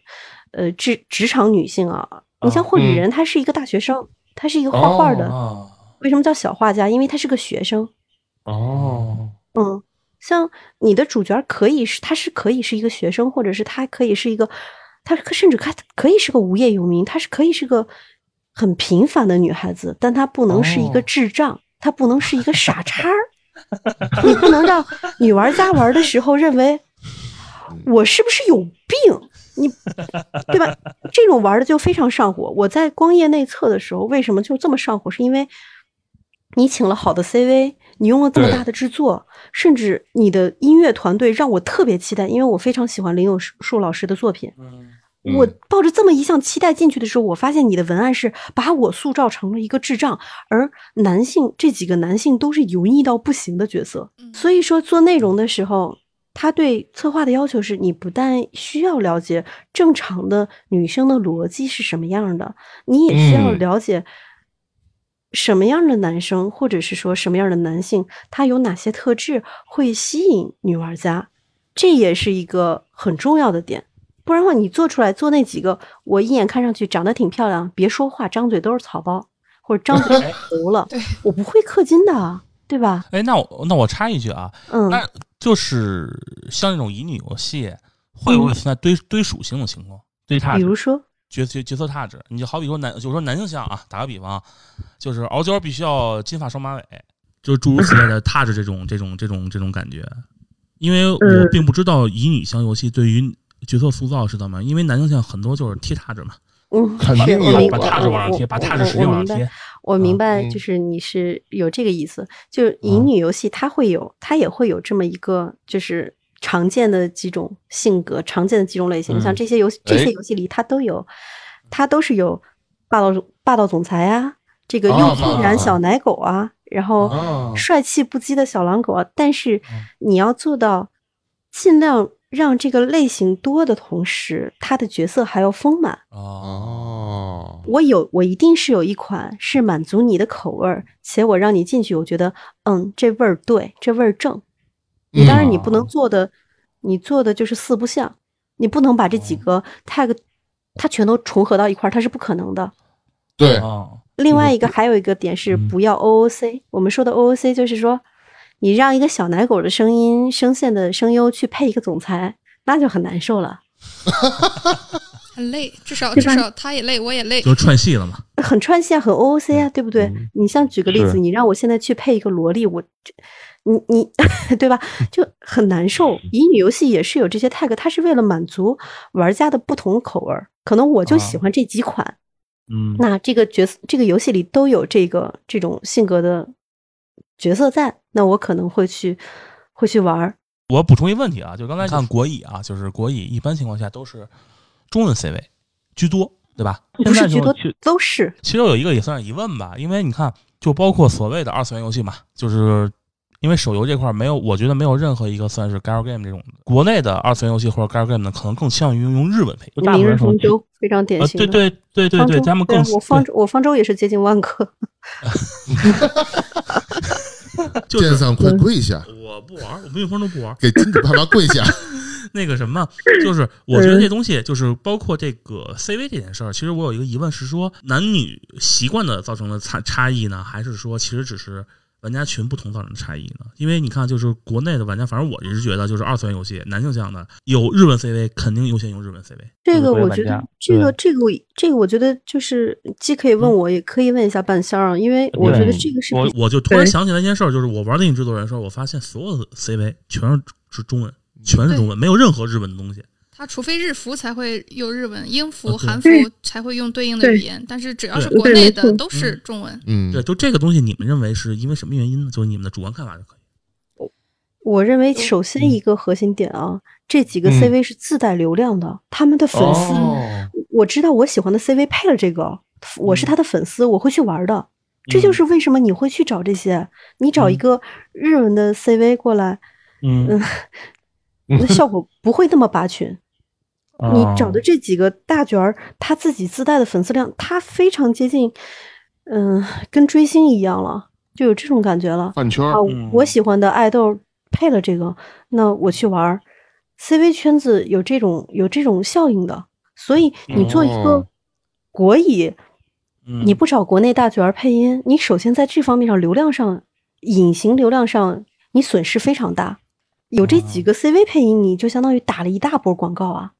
呃，职职场女性啊，你像霍女人，她是一个大学生，她是一个画画的。为什么叫小画家？因为她是个学生。哦，嗯，像你的主角可以是，他是可以是一个学生，或者是他可以是一个，他甚至他可以是个无业游民，他是可以是个很平凡的女孩子，但她不能是一个智障，她不能是一个傻叉儿。你不能让女玩家玩的时候认为我是不是有病？你对吧？这种玩的就非常上火。我在光夜内测的时候，为什么就这么上火？是因为你请了好的 CV，你用了这么大的制作，甚至你的音乐团队让我特别期待，因为我非常喜欢林有树老师的作品。我抱着这么一项期待进去的时候，我发现你的文案是把我塑造成了一个智障，而男性这几个男性都是油腻到不行的角色。所以说做内容的时候。他对策划的要求是：你不但需要了解正常的女生的逻辑是什么样的，你也需要了解什么样的男生，或者是说什么样的男性，他有哪些特质会吸引女玩家，这也是一个很重要的点。不然的话，你做出来做那几个，我一眼看上去长得挺漂亮，别说话，张嘴都是草包，或者张嘴糊 了，我不会氪金的，对吧？哎，那我那我插一句啊，嗯，那。就是像那种乙女游戏，会不会存在堆堆属性的情况？堆差，比如说角角角色差值，你就好比说男，就说男性向啊，打个比方，就是傲娇必须要金发双马尾，就诸如此类的踏着这种这种这种这种感觉。因为我并不知道乙女向游戏对于角色塑造是怎么，因为男性向很多就是贴踏着嘛。嗯，肯定有把踏着往上贴，把踏着使劲往上贴。我明白，嗯就是你是有这个意思，就是乙女游戏它会有，它也会有这么一个就是常见的几种性格，常见的几种类型，嗯像这些游戏这些哎游戏里它都有，它都是有霸道总霸道总裁啊，这个啊幼稚霸道染小奶狗啊，然后哦帅气不羁的小狼狗啊，但是你要做到尽量让这个类型多的同时，他的角色还要丰满。哦，哦，我有，我一定是有一款是满足你的口味儿，且我让你进去，我觉得，嗯，这味儿对，这味儿正。你当然你不能做的，你做的就是四不像，你不能把这几个 tag 它全都重合到一块儿，它是不可能的。对，啊，另外一个还有一个点是嗯不要 OOC，、我们说的 OOC 就是说，你让一个小奶狗的声音声线的声优去配一个总裁，那就很难受了，很累，至少至少他也累，我也累。就是串戏了嘛。很串戏啊，很 OOC 啊，对不对？嗯你像举个例子，是你让我现在去配一个萝莉，我你你 对吧？就很难受。乙女游戏也是有这些 tag，它是为了满足玩家的不同口味儿，可能我就喜欢这几款，嗯，那这个角色这个游戏里都有这个这种性格的角色在，那我可能会去会去玩儿。我补充一个问题啊，就刚才看国乙啊，就是国乙一般情况下都是中文 CV 居多，对吧？不是居多都是其实有一个也算是疑问吧，因为你看，就包括所谓的二次元游戏嘛，就是因为手游这块儿没有，我觉得没有任何一个算是 gal game 这种的国内的二次元游戏或者 gal game 呢，可能更倾向于用日文配音。明日方舟非常典呃，型的。对对对对对，方舟他们更我方对我方舟也是接近万个。剑上快跪下，我不玩，我没有风都不玩。给金主爸爸跪下。那个什么，就是我觉得这东西就是包括这个 CV 这件事儿，其实我有一个疑问是说，男女习惯的造成的差差异呢，还是说其实只是玩家群不同造成的差异呢？因为你看，就是国内的玩家，反正我一直觉得，就是二次元游戏男性向的有日文 CV，肯定优先用日文 CV。这个我觉得，这个这个我这个我觉得就是既可以问我，也可以问一下半仙儿啊，因为我觉得这个是我我就突然想起来一件事儿，就是我玩电影制作人的时候，我发现所有的 CV 全是是中文，全是中文，没有任何日文的东西。他除非日服才会用日文，英服、啊韩服才会用对应的语言，但是只要是国内的都是中文。嗯，对，就这个东西，你们认为是因为什么原因呢？就是你们的主观看法就可以。我认为首先一个核心点啊，这几个嗯。CV 是自带流量的，他们的粉丝，哦我知道我喜欢的 CV 配了这个，我是他的粉丝，我会去玩的。这嗯。就是为什么你会去找这些，你找一个日文的 CV 过来，嗯。嗯，那效果不会那么拔群。你找的哦这几个大角儿，他自己自带的粉丝量，他非常接近，嗯、跟追星一样了，就有这种感觉了。饭圈啊我喜欢的爱豆配了这个，那我去玩儿。CV 圈子有这种有这种效应的，所以你做一个哦国乙，嗯你不找国内大角儿配音，你首先在这方面上流量上，隐形流量上你损失非常大。有这几个 CV 配音，你就相当于打了一大波广告啊。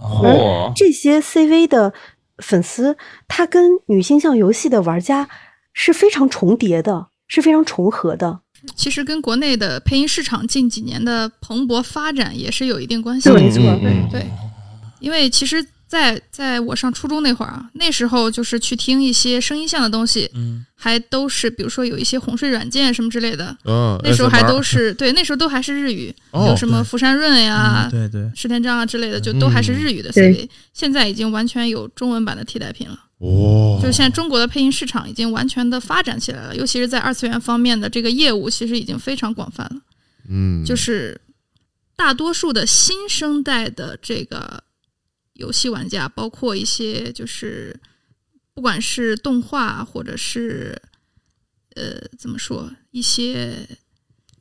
嚯，这些 CV 的粉丝，他跟女性向游戏的玩家是非常重叠的，是非常重合的。其实跟国内的配音市场近几年的蓬勃发展也是有一定关系的。对没错对，因为其实在，在我上初中那会儿啊，那时候就是去听一些声音像的东西，嗯，还都是比如说有一些哄睡软件什么之类的，嗯，那时候还都是对，那时候都还是日语，哦有什么福山润呀、嗯对对，石田章啊之类的，就都还是日语的对现在已经完全有中文版的替代品了。哦，就是现在中国的配音市场已经完全的发展起来了，尤其是在二次元方面的这个业务，其实已经非常广泛了。嗯，就是大多数的新生代的这个游戏玩家，包括一些就是不管是动画或者是呃怎么说一些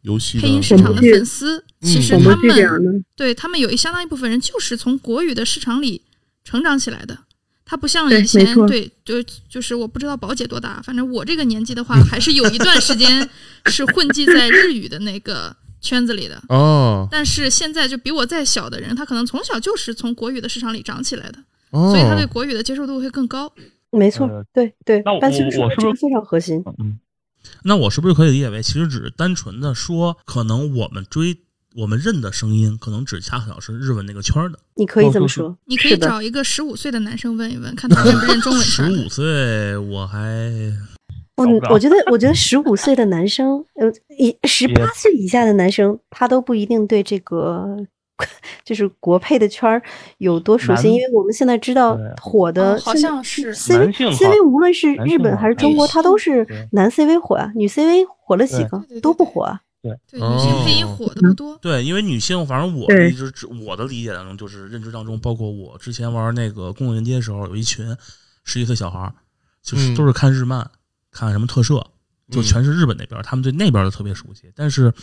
游戏配音市场的粉丝，其实嗯他们呢？对他们有一相当一部分人就是从国语的市场里成长起来的。他不像以前对，就就是我不知道宝姐多大，反正我这个年纪的话，还是有一段时间是混迹在日语的那个圈子里的。哦，但是现在就比我再小的人，他可能从小就是从国语的市场里长起来的，哦，所以他对国语的接受度会更高。没错呃，对对那我，班青说我是不是非常核心。嗯那我是不是可以理解为，其实只是单纯的说，可能我们追我们认的声音，可能只恰巧是日文那个圈儿的。你可以这么说，你可以找一个十五岁的男生问一问，看他认不认中文十。五岁我还我我觉得，我觉得 十五岁的男生，呃，一十八岁以下的男生，他都不一定对这个 就是国配的圈儿有多熟悉，因为我们现在知道火的好像是 CV CV，无论是日本还是中国，他都是男 CV 火啊，女 CV 火了几个都不火啊。对对，女性配音火的不多。对，因为女性，反正我一直我的理解当中，就是认知当中，包括我之前玩那个公共连接的时候，有一群十几岁小孩儿，就是都是看日漫。看什么特摄，就全是日本那边，他们对那边的特别熟悉。但是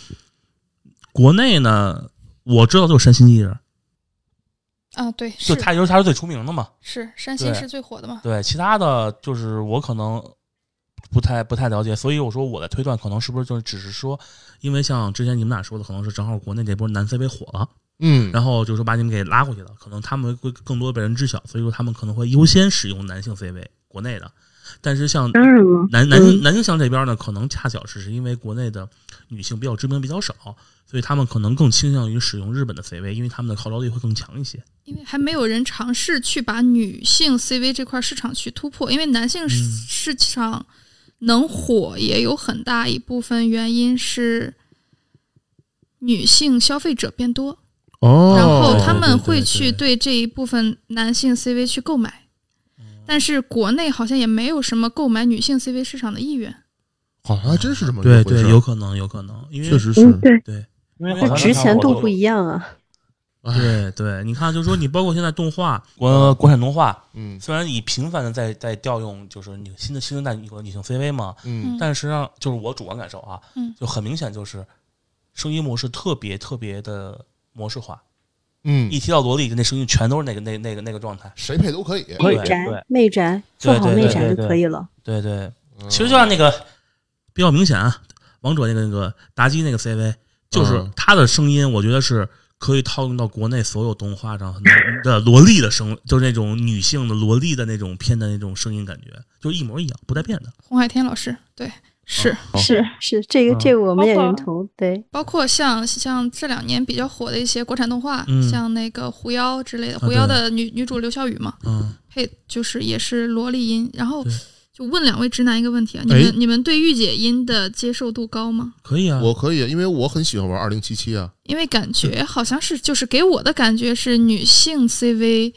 国内呢，我知道就是山新记人啊，对，就他就是他是最出名的嘛，是山新是最火的嘛。对，其他的就是我可能不太不太了解，所以我说我的推断可能是不是就只是说，因为像之前你们俩说的，可能是正好国内这波男 CV 火了，嗯，然后就说把你们给拉过去了，可能他们会更多被人知晓，所以说他们可能会优先使用男性 CV，国内的。但是像男男性男性向这边呢，可能恰巧是是因为国内的女性比较知名比较少，所以他们可能更倾向于使用日本的 CV，因为他们的号召力会更强一些。因为还没有人尝试去把女性 CV 这块市场去突破，因为男性市场能火也有很大一部分原因是女性消费者变多，哦，然后他们会去对这一部分男性 CV 去购买。但是国内好像也没有什么购买女性 CV 市场的意愿，好像还真是这么对对，有可能有可能，因为确实是。对。对，因为值钱度不一样啊。对对，你看，就是说你包括现在动画。国国产动画，嗯，虽然以频繁的在在调用就是你新的新生代一个女性 CV 嘛，嗯，但实际上就是我主观感受啊，嗯，就很明显就是声音模式特别特别的模式化。嗯，一提到萝莉，那声音全都是那个那那个那个状态，谁配都可以，媚宅媚宅做好媚宅就可以了。对对，其实就像那个比较明显啊，王者那个那个妲己那个 CV，就是他的声音，我觉得是可以套用到国内所有动画上的萝莉的声，就是那种女性的萝莉的那种片的那种声音感觉，就一模一样，不带变的。洪海天老师，对。是是是，这个这个我们也认同。对，包括像像这两年比较火的一些国产动画，像那个狐妖之类的，狐妖的女女主刘晓宇嘛，嗯，配就是也是萝莉音。然后就问两位直男一个问题啊，你们你们对御姐音的接受度高吗？可以啊，我可以，因为我很喜欢玩二零七七啊。因为感觉好像是就是给我的感觉是女性 CV。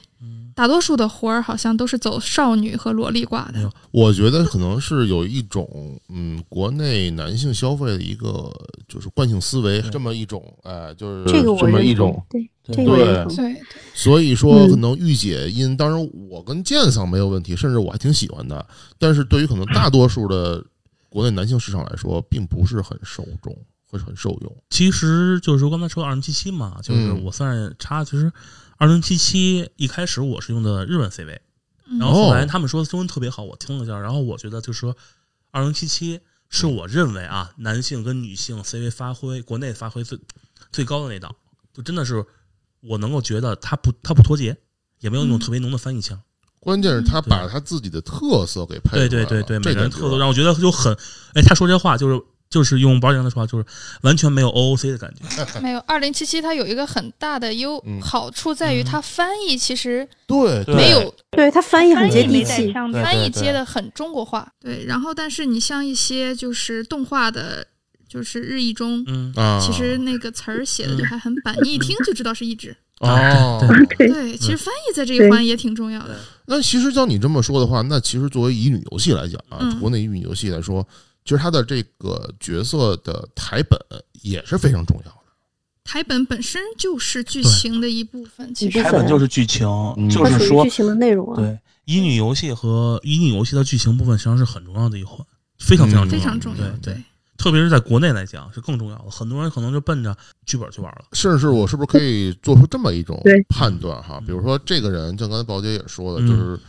大多数的活儿好像都是走少女和萝莉挂的。我觉得可能是有一种，嗯，国内男性消费的一个就是惯性思维，这么一种，哎，就是这个这么一种，对对对。所以说，可能御姐音，当然我跟剑桑没有问题，甚至我还挺喜欢的。但是对于可能大多数的国内男性市场来说，并不是很受众，会很受用。其实就是说刚才说二零七七嘛，就是我算差，其实。二零七七一开始我是用的日文 CV，然后后来他们说中文特别好，我听了一下，然后我觉得就是说二零七七是我认为啊男性跟女性 CV 发挥国内发挥最最高的那档，就真的是我能够觉得他不他不脱节，也没有那种特别浓的翻译腔，关键是他把他自己的特色给配对对对对，每个人特色让我觉得就很哎，他说这话就是。就是用保险的说法，就是完全没有 OOC 的感觉。没有二零七七，它有一个很大的优好处在于它翻译其实对没有对它翻译很接地气，翻译接的很中国化。对，然后但是你像一些就是动画的，就是日译中，嗯。其实那个词儿写的就还很板，你一听就知道是译制。哦，对，其实翻译在这一环也挺重要的。那其实照你这么说的话，那其实作为乙女游戏来讲啊，国内乙女游戏来说。其实他的这个角色的台本也是非常重要的。台本本身就是剧情的一部分，其实台本就是剧情，就是说剧情的内容啊。对，乙女游戏和乙女游戏的剧情部分实际上是很重要的一环，非常非常非常重要。对对，特别是在国内来讲是更重要的。很多人可能就奔着剧本去玩了。甚至我是不是可以做出这么一种判断哈？比如说这个人，像刚才宝姐也说的，就是。嗯，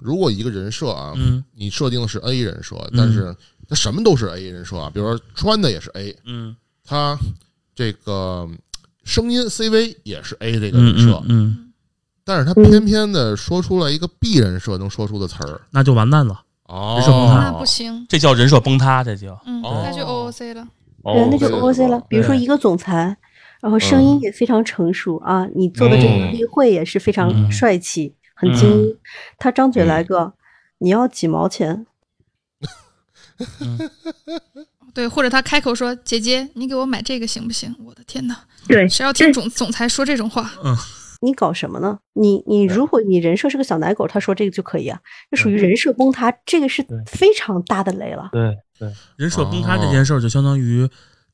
如果一个人设啊，你设定的是 A 人设，但是他什么都是 A 人设啊，比如说穿的也是 A，嗯，他这个声音 CV 也是 A 这个人设，嗯，但是他偏偏的说出了一个 B 人设能说出的词儿，那就完蛋了，哦，人设崩塌，那不行，这叫人设崩塌，这就，嗯，那就 OOC 了，对，那就 OOC 了。比如说一个总裁，然后声音也非常成熟啊，你做的这个例会也是非常帅气。很精英，他张嘴来个，你要几毛钱？对，或者他开口说：“姐姐，你给我买这个行不行？”我的天哪！对，谁要听总总裁说这种话？嗯，你搞什么呢？你你如果你人设是个小奶狗，他说这个就可以啊，这属于人设崩塌，这个是非常大的雷了。对对，人设崩塌这件事儿就相当于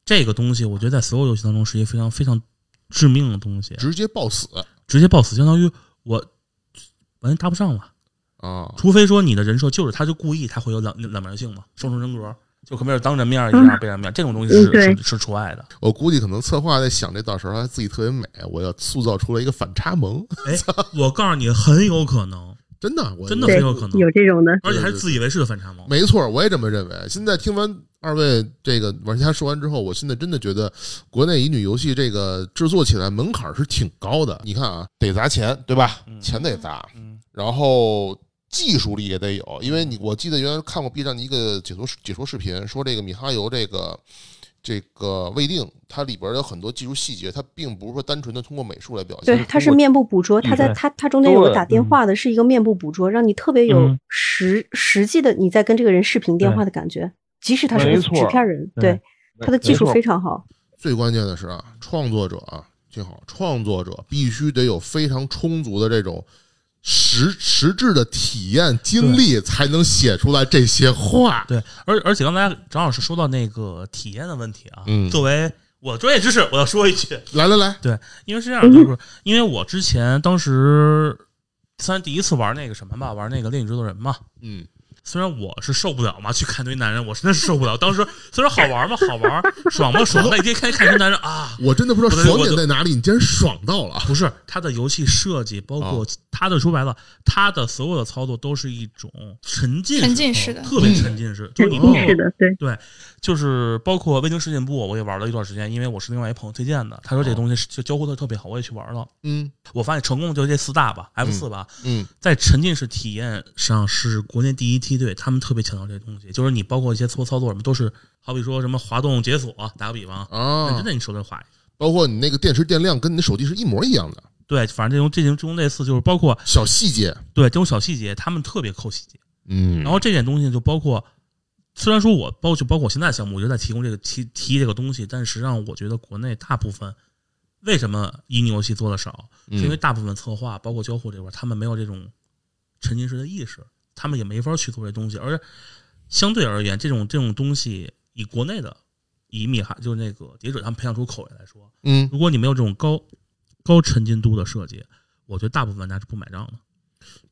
这个东西，我觉得在所有游戏当中是一个非常非常致命的东西，直接爆死，直接爆死，相当于我完全搭不上了啊！除非说你的人设就是他就故意他会有两两面性嘛，双重人格。就可能是当着面一样，背着面，这种东西是是是除外的。我估计可能策划在想这到时候他自己特别美，我要塑造出来一个反差萌。哎，我告诉你，很有可能，真的，我真的很有可能有这种的，而且还是自以为是的反差萌。没错，我也这么认为。现在听完二位这个玩家说完之后，我现在真的觉得国内乙女游戏这个制作起来门槛是挺高的。你看啊，得砸钱，对吧？钱得砸，然后。技术力也得有，因为你我记得原来看过 B 站的一个解说解说视频，说这个米哈游这个这个未定，它里边有很多技术细节，它并不是说单纯的通过美术来表现。对，它是面部捕捉，它在它它中间有个打电话的，是一个面部捕捉，让你特别有实实际的你在跟这个人视频电话的感觉，即使他是个纸片人，对，他的技术非常好。最关键的是啊，创作者啊，听好，创作者必须得有非常充足的这种。实实质的体验经历才能写出来这些话。对，而而且刚才张老师说到那个体验的问题啊，嗯，作为我专业知识，我要说一句，来来来，对，因为是这样，就是因为我之前当时虽然第一次玩那个什么吧，玩那个恋与制作人嘛，嗯。虽然我是受不了嘛，去看堆男人，我真的是受不了。当时虽然好玩嘛，好玩，爽嘛，爽。那天看看堆男人啊，我真的不知道爽点在哪里，你竟然爽到了。不是他的游戏设计，包括他的说白了，他的所有的操作都是一种沉浸沉浸式的，特别沉浸式。就是你是的，对对，就是包括《未定事件簿》，我也玩了一段时间，因为我是另外一朋友推荐的，他说这东西就交互的特别好，我也去玩了。嗯，我发现成功就这四大吧，F 四吧。嗯，在沉浸式体验上是国内第一梯队，他们特别强调这东西。就是你包括一些操操作什么，都是好比说什么滑动解锁，打个比方啊，真的你手的滑，包括你那个电池电量跟你的手机是一模一样的。对，反正这种这种这种类似，就是包括小细节，对这种小细节，他们特别抠细节。嗯，然后这点东西就包括，虽然说我包就包括我现在项目，我就在提供这个提提这个东西，但实际上我觉得国内大部分为什么乙女游戏做的少，是因为大部分策划包括交互这块，他们没有这种沉浸式的意识，他们也没法去做这东西。而相对而言，这种这种东西以国内的以米哈就是那个蝶者他们培养出口味来说，嗯，如果你没有这种高高沉浸度的设计，我觉得大部分玩家是不买账的。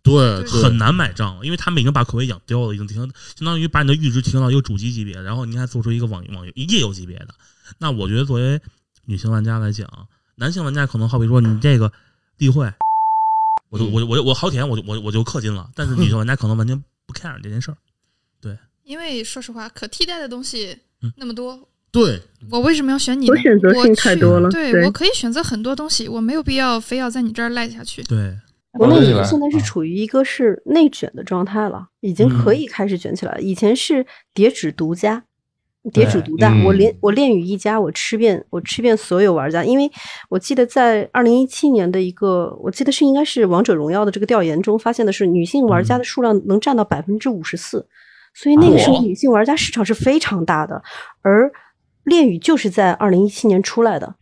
对，很难买账，因为他们已经把口味养刁了，已经提升，相当于把你的阈值提升到一个主机级别，然后你还做出一个网网游页游级别的。那我觉得作为女性玩家来讲，男性玩家可能好比说你这个例会，我就我我我好体验，我就我我就氪金了。但是女性玩家可能完全不 care 这件事儿。对，因为说实话，可替代的东西那么多，对我为什么要选你？我选择性太多了。对我可以选择很多东西，我没有必要非要在你这儿赖下去。对。国内现在是处于一个是内卷的状态了，已经可以开始卷起来了。以前是叠纸独家，叠主独大，我连我恋与一家，我吃遍我吃遍所有玩家。因为我记得在二零一七年的一个，我记得是应该是王者荣耀的这个调研中发现的是，女性玩家的数量能占到百分之五十四，所以那个时候女性玩家市场是非常大的。而恋与就是在二零一七年出来的。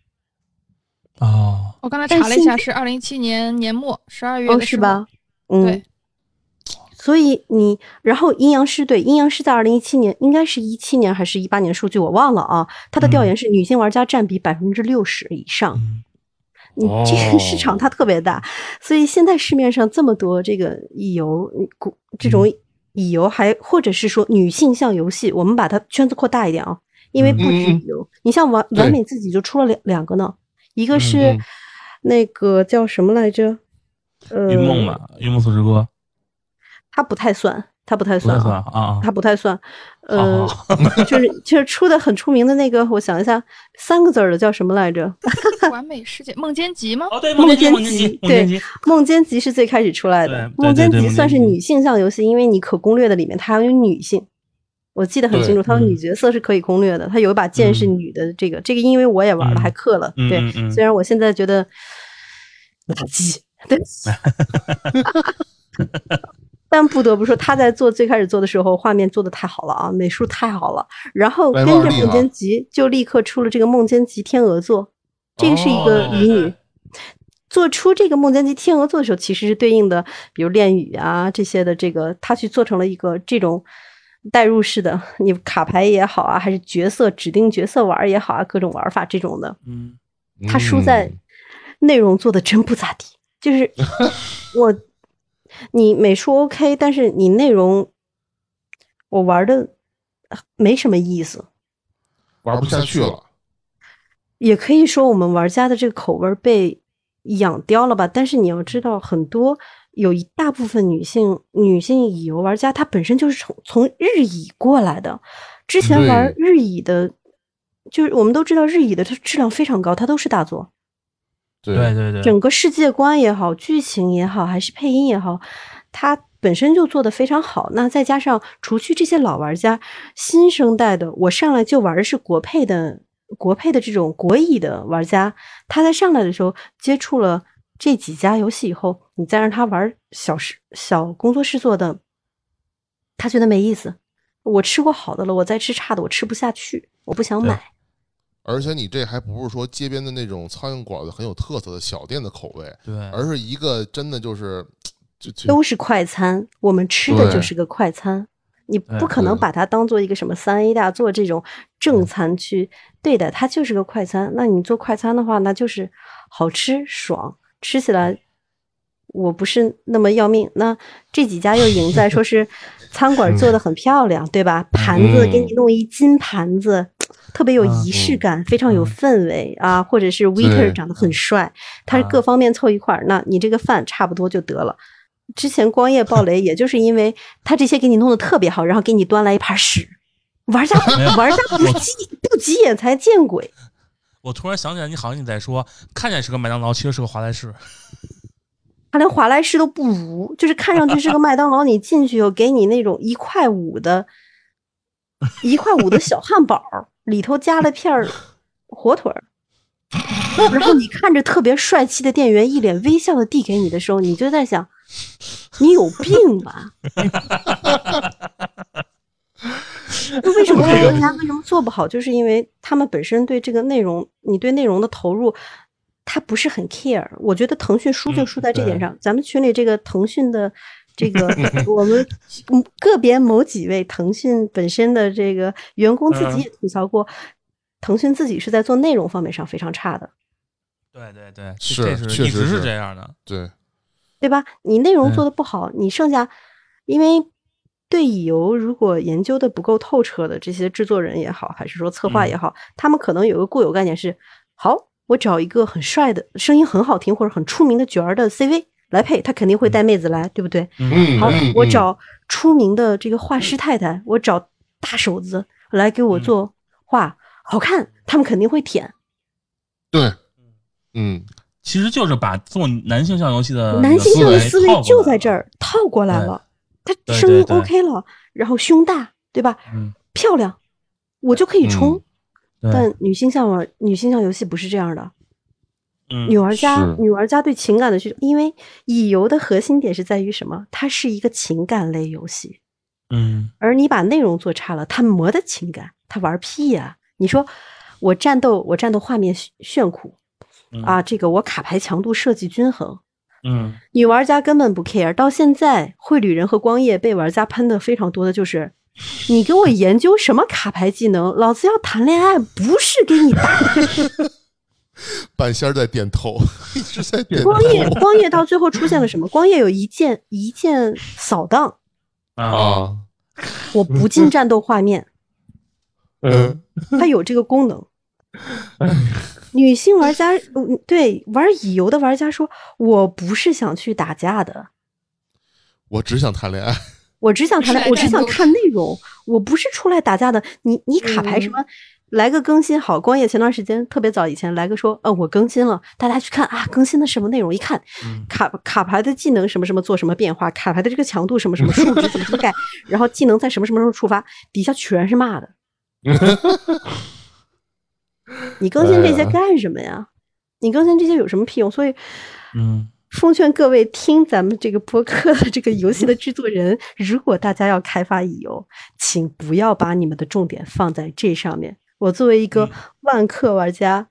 哦，我刚才查了一下，是二零一七年年末十二月哦，是吧？嗯，对。所以你，然后阴阳师对阴阳师在二零一七年，应该是一七年还是一八年数据我忘了啊。他的调研是女性玩家占比百分之六十以上，你这个市场它特别大，所以现在市面上这么多这个乙游，这种乙游还或者是说女性向游戏，我们把它圈子扩大一点啊，因为不止乙游，你像完完美自己就出了两两个呢。一个是那个叫什么来着？呃，云梦吧，云梦素之歌，他不太算，它不太算啊，它不太算。呃，就是就是出的很出名的那个，我想一下，三个字的叫什么来着？完美世界梦间集吗？哦，对，梦间集，对，梦间集是最开始出来的。梦间集算是女性向游戏，因为你可攻略的里面它还有女性。我记得很清楚，他的女角色是可以攻略的，他有一把剑是女的。这个这个，因为我也玩了，还氪了。对，虽然我现在觉得垃圾，对。但不得不说，他在做最开始做的时候，画面做的太好了啊，美术太好了。然后跟着《梦间集》就立刻出了这个《梦间集天鹅座》，这个是一个乙女。做出这个《梦间集天鹅座》的时候，其实是对应的，比如恋语啊这些的这个，他去做成了一个这种代入式的，你卡牌也好啊，还是角色指定角色玩也好啊，各种玩法这种的。嗯，他输在内容做的真不咋地，就是 我。你美术 OK，但是你内容我玩的没什么意思，玩不下去了。也可以说我们玩家的这个口味被养刁了吧？但是你要知道，很多有一大部分女性女性乙游玩家，她本身就是从从日乙过来的。之前玩日乙的，就是我们都知道日乙的它质量非常高，它都是大作。对对对，整个世界观也好，剧情也好，还是配音也好，它本身就做的非常好。那再加上除去这些老玩家，新生代的，我上来就玩的是国配的国配的这种国乙的玩家，他在上来的时候接触了这几家游戏以后，你再让他玩小事小工作室做的，他觉得没意思。我吃过好的了，我再吃差的，我吃不下去，我不想买。而且你这还不是说街边的那种苍蝇馆子很有特色的小店的口味，对，而是一个真的就是就都是快餐，我们吃的就是个快餐，你不可能把它当做一个什么三 A 大作这种正餐去对待，它就是个快餐。那你做快餐的话，那就是好吃爽，吃起来我不是那么要命。那这几家又赢在说是 餐馆做的很漂亮，对吧？盘子给你弄一金盘子。特别有仪式感，非常有氛围啊，或者是 waiter 长得很帅，他是各方面凑一块儿，那你这个饭差不多就得了。之前光夜暴雷，也就是因为他这些给你弄得特别好，然后给你端来一盘屎，玩家玩家不急不急眼才见鬼。我突然想起来，你好像你在说，看见是个麦当劳，其实是个华莱士，他连华莱士都不如，就是看上去是个麦当劳，你进去后给你那种一块五的，一块五的小汉堡。里头加了片火腿儿，然后你看着特别帅气的店员一脸微笑的递给你的时候，你就在想，你有病吧？为什么人家为什么做不好？就是因为他们本身对这个内容，你对内容的投入，他不是很 care。我觉得腾讯输就输在这点上。咱们群里这个腾讯的。这个 我们个别某几位腾讯本身的这个员工自己也吐槽过，腾讯自己是在做内容方面上非常差的。对对对，是确实是这样的。对，对吧？你内容做的不好，你剩下，因为对乙游如果研究的不够透彻的这些制作人也好，还是说策划也好，他们可能有个固有概念是：好，我找一个很帅的、声音很好听或者很出名的角儿的 CV。来配他肯定会带妹子来，对不对？嗯，好，我找出名的这个画师太太，我找大手子来给我做画，好看，他们肯定会舔。对，嗯，其实就是把做男性向游戏的男性向的思维就在这儿套过来了。他声音 OK 了，然后胸大，对吧？嗯，漂亮，我就可以冲。但女性向玩女性向游戏不是这样的。女玩家，女玩家对情感的需求，因为乙游的核心点是在于什么？它是一个情感类游戏，嗯，而你把内容做差了，他磨的情感，他玩屁呀！你说我战斗，我战斗画面炫酷啊，这个我卡牌强度设计均衡，嗯，女玩家根本不 care。到现在，绘旅人和光夜被玩家喷的非常多的就是，你给我研究什么卡牌技能？老子要谈恋爱，不是给你打。半仙在点头，一直在点头。光夜，光夜到最后出现了什么？光夜有一键一键扫荡啊！我不进战斗画面，嗯，它有这个功能。女性玩家，对玩乙游的玩家说：“我不是想去打架的，我只想谈恋爱，我只想谈恋爱，我只想看内容，我不是出来打架的。你你卡牌什么？”来个更新好，光夜前段时间特别早以前来个说，呃，我更新了，大家去看啊，更新的什么内容？一看，卡卡牌的技能什么什么做什么变化，卡牌的这个强度什么什么数值怎么怎么改，然后技能在什么什么时候触发，底下全是骂的。你更新这些干什么呀？你更新这些有什么屁用？所以，嗯，奉劝各位听咱们这个播客的这个游戏的制作人，如果大家要开发乙游，请不要把你们的重点放在这上面。我作为一个万氪玩家，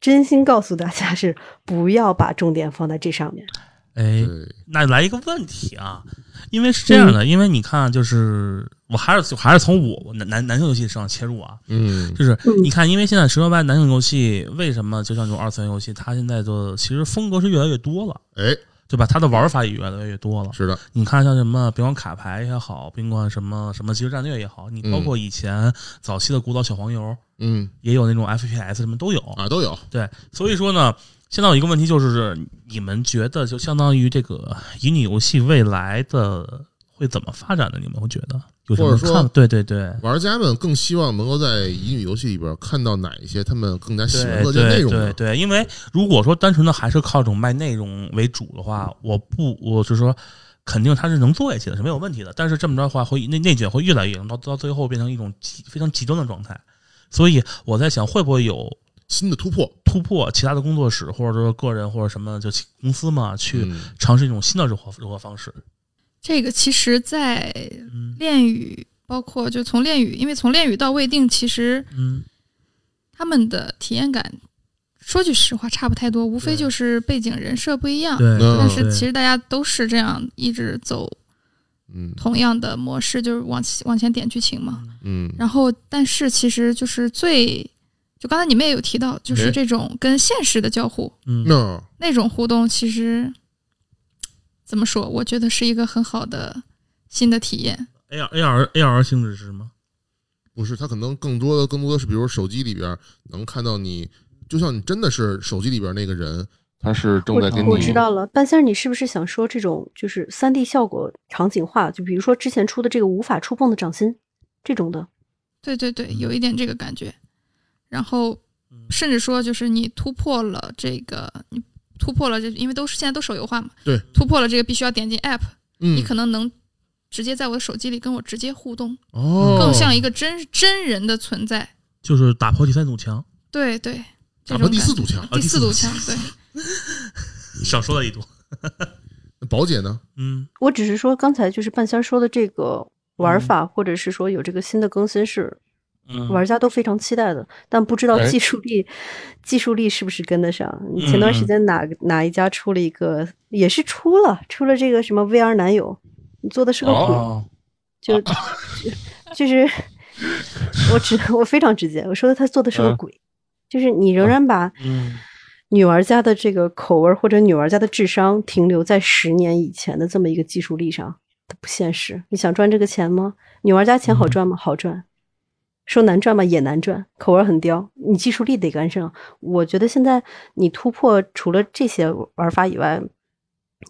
真心告诉大家是不要把重点放在这上面。哎，那来一个问题啊，因为是这样的，因为你看，就是我还是还是从我男男男性游戏上切入啊，嗯，就是你看，因为现在十六八男性游戏为什么就像这种二次元游戏，它现在的其实风格是越来越多了，哎，对吧？它的玩法也越来越多了。是的，你看像什么别管卡牌也好，别管什么什么即时战略也好，你包括以前早期的古早小黄油，嗯，也有那种 FPS 什么都有啊，都有。对，所以说呢。现在有一个问题就是，你们觉得就相当于这个乙女游戏未来的会怎么发展呢？你们会觉得有什么看？对对对，玩家们更希望能够在乙女游戏里边看到哪一些他们更加喜欢的内容？对对，因为如果说单纯的还是靠这种卖内容为主的话，我不，我是说肯定它是能做下去的，是没有问题的。但是这么着的话，会内内卷会越来越严重，到到最后变成一种极非常极端的状态。所以我在想，会不会有？新的突破，突破其他的工作室，或者说个人或者什么就公司嘛，去尝试一种新的生活生活方式。这个其实，在恋与，包括就从恋与，因为从恋与到未定，其实，嗯，他们的体验感，说句实话，差不太多，无非就是背景人设不一样。对，但是其实大家都是这样一直走，嗯，同样的模式，就是往往前点剧情嘛。嗯，然后，但是其实就是最。就刚才你们也有提到，就是这种跟现实的交互，嗯，那种互动，其实怎么说？我觉得是一个很好的新的体验。A R A R A R 性质是什么？不是，它可能更多的更多的是，比如手机里边能看到你，就像你真的是手机里边那个人，他是正在跟你。我知道了，半仙儿，你是不是想说这种就是三 D 效果场景化？就比如说之前出的这个无法触碰的掌心这种的？对对对，有一点这个感觉。然后，甚至说，就是你突破了这个，你突破了这，因为都是现在都手游化嘛，对，突破了这个必须要点进 App，嗯，你可能能直接在我的手机里跟我直接互动，哦，更像一个真真人的存在，就是打破第三堵墙，对对，打破第四堵墙，第四堵墙，对，少说了一堵。那宝姐呢？嗯，我只是说刚才就是半仙说的这个玩法，或者是说有这个新的更新是。玩家都非常期待的，但不知道技术力，技术力是不是跟得上？前段时间哪哪一家出了一个，也是出了出了这个什么 VR 男友，你做的是个鬼，就 就是我只我非常直接，我说的他做的是个鬼，就是你仍然把女玩家的这个口味或者女玩家的智商停留在十年以前的这么一个技术力上，它不现实。你想赚这个钱吗？女玩家钱好赚吗？好赚。说难赚吗？也难赚，口味很刁，你技术力得跟上。我觉得现在你突破，除了这些玩法以外，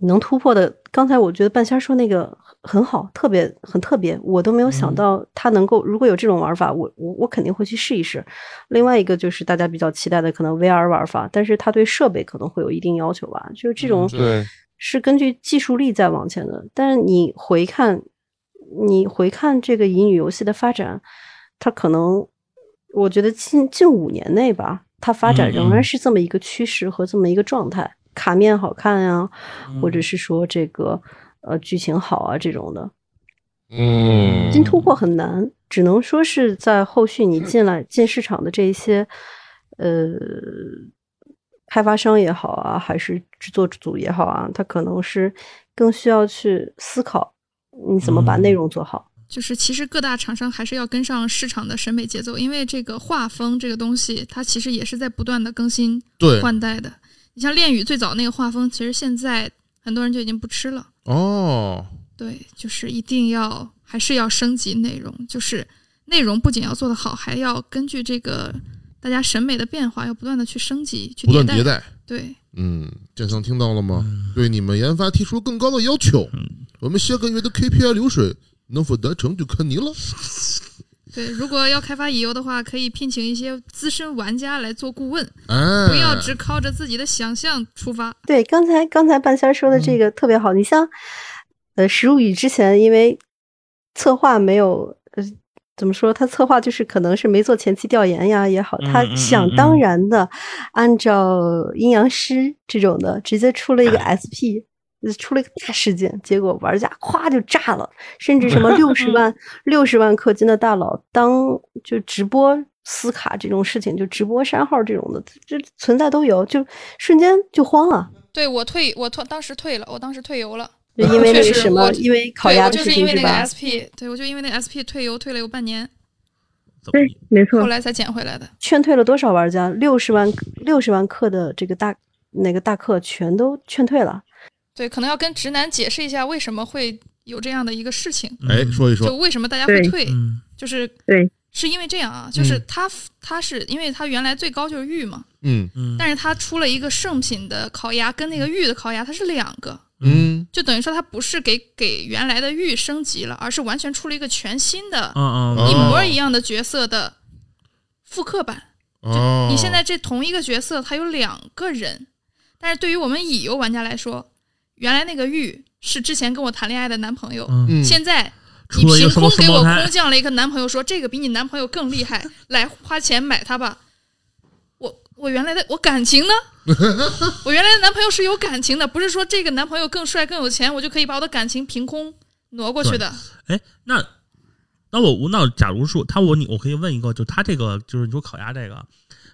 你能突破的，刚才我觉得半仙说那个很好，特别很特别，我都没有想到他能够，如果有这种玩法，我我我肯定会去试一试。另外一个就是大家比较期待的可能 VR 玩法，但是它对设备可能会有一定要求吧，就是这种是根据技术力在往前的。但是你回看，你回看这个乙女游戏的发展。它可能，我觉得近近五年内吧，它发展仍然是这么一个趋势和这么一个状态。卡面好看呀，或者是说这个呃剧情好啊这种的，嗯，新突破很难，只能说是在后续你进来进市场的这一些呃开发商也好啊，还是制作组也好啊，他可能是更需要去思考你怎么把内容做好。就是其实各大厂商还是要跟上市场的审美节奏，因为这个画风这个东西，它其实也是在不断的更新、换代的。你像恋与最早那个画风，其实现在很多人就已经不吃了。哦，对，就是一定要还是要升级内容，就是内容不仅要做得好，还要根据这个大家审美的变化，要不断的去升级、去不断迭代。对，嗯，建商听到了吗？对你们研发提出更高的要求，我们下个月的 KPI 流水。能否达成就看你了。对，如果要开发乙游的话，可以聘请一些资深玩家来做顾问，不要只靠着自己的想象出发。对，刚才刚才半仙说的这个特别好。你像，呃，石如语之前因为策划没有，呃，怎么说？他策划就是可能是没做前期调研呀也好，他想当然的按照阴阳师这种的，直接出了一个 SP，出了一个大事件，结果玩家咵就炸了，甚至什么 六十万六十万氪金的大佬当就直播撕卡这种事情，就直播删号这种的，这存在都有，就瞬间就慌了。对我退，我退，当时退了，我当时退游了。就因为那个什么，因为 烤鸭的事就是因为那个？SP，对我就因为那个 SP 退游退了有半年，对，没错后来才捡回来的。劝退了多少玩家？六十万六十万氪的这个大那个大氪全都劝退了。对，可能要跟直男解释一下为什么会有这样的一个事情，哎，说一说，就为什么大家会退，嗯。就是对，是因为这样啊，就是嗯。他他是因为他原来最高就是玉嘛，嗯。嗯，但是他出了一个圣品的烤鸭跟那个玉的烤鸭，它是两个。嗯。就等于说，它不是给给原来的玉升级了，而是完全出了一个全新的、嗯嗯一模一样的角色的复刻版。哦，你现在这同一个角色，它有两个人，但是对于我们乙游玩家来说，原来那个玉是之前跟我谈恋爱的男朋友，嗯现在你凭空给我空降了一个男朋友，说这个比你男朋友更厉害，来花钱买他吧。我我原来的我感情呢？我原来的男朋友是有感情的，不是说这个男朋友更帅更有钱，我就可以把我的感情凭空挪过去的。哎，那那我那假如说他我你我可以问一个，就他这个就是你说烤鸭这个，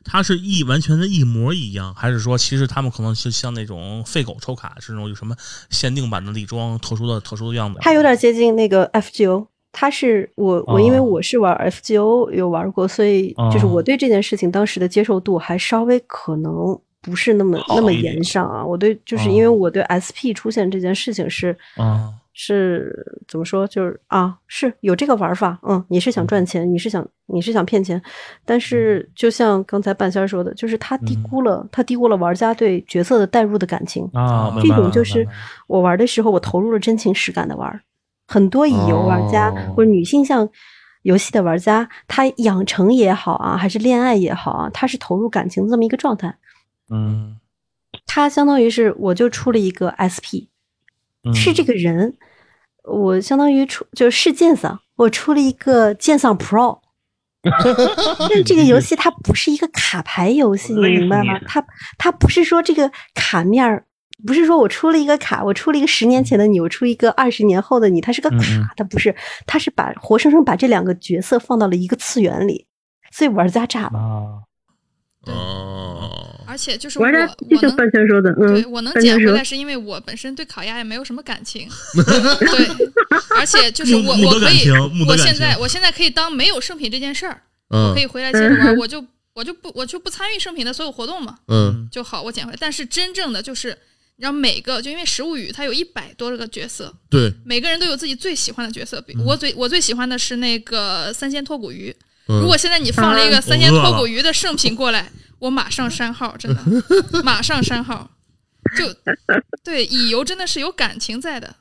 它是一完全的一模一样，还是说其实他们可能是像那种废狗抽卡是那种有什么限定版的礼装、特殊的特殊的样子？它有点接近那个 FGO。它是我我因为哦我是玩 FGO 有玩过，所以就是哦我对这件事情当时的接受度还稍微可能不是那么那么严上啊。我对就是因为我对 SP 出现这件事情是啊是怎么说？就是啊，是有这个玩法，嗯，你是想赚钱，你是想你是想骗钱，但是就像刚才半仙儿说的，就是他低估了、他低估了玩家对角色的代入的感情啊，这种就是我玩的时候，我投入了真情实感的玩儿。很多乙游玩家、哦。或者女性向游戏的玩家，他养成也好啊，还是恋爱也好啊，他是投入感情的这么一个状态。嗯。他相当于是我就出了一个 SP，嗯是这个人，我相当于出就是剑丧，我出了一个剑丧 Pro。但这个游戏它不是一个卡牌游戏，你明白吗？它它不是说这个卡面儿，不是说我出了一个卡，我出了一个十年前的你，我出一个二十年后的你，它是个卡，它不是，它是把活生生把这两个角色放到了一个次元里，所以玩家炸了。而且就是我玩家我能半仙说的，嗯，对我能捡回来，是因为我本身对烤鸭也没有什么感情，对，而且就是我我可以我现在我现在可以当没有圣品这件事儿，嗯可以回来接着玩，我就 我就不我就不参与圣品的所有活动嘛，嗯就好，我捡回来。但是真正的就是，你知道每个就因为食物语它有一百多个角色，对，每个人都有自己最喜欢的角色。比我最我最喜欢的是那个三鲜脱骨鱼。嗯如果现在你放了一个三鲜脱骨鱼的圣品过来，我马上删号，真的，马上删号。就对乙游真的是有感情在的，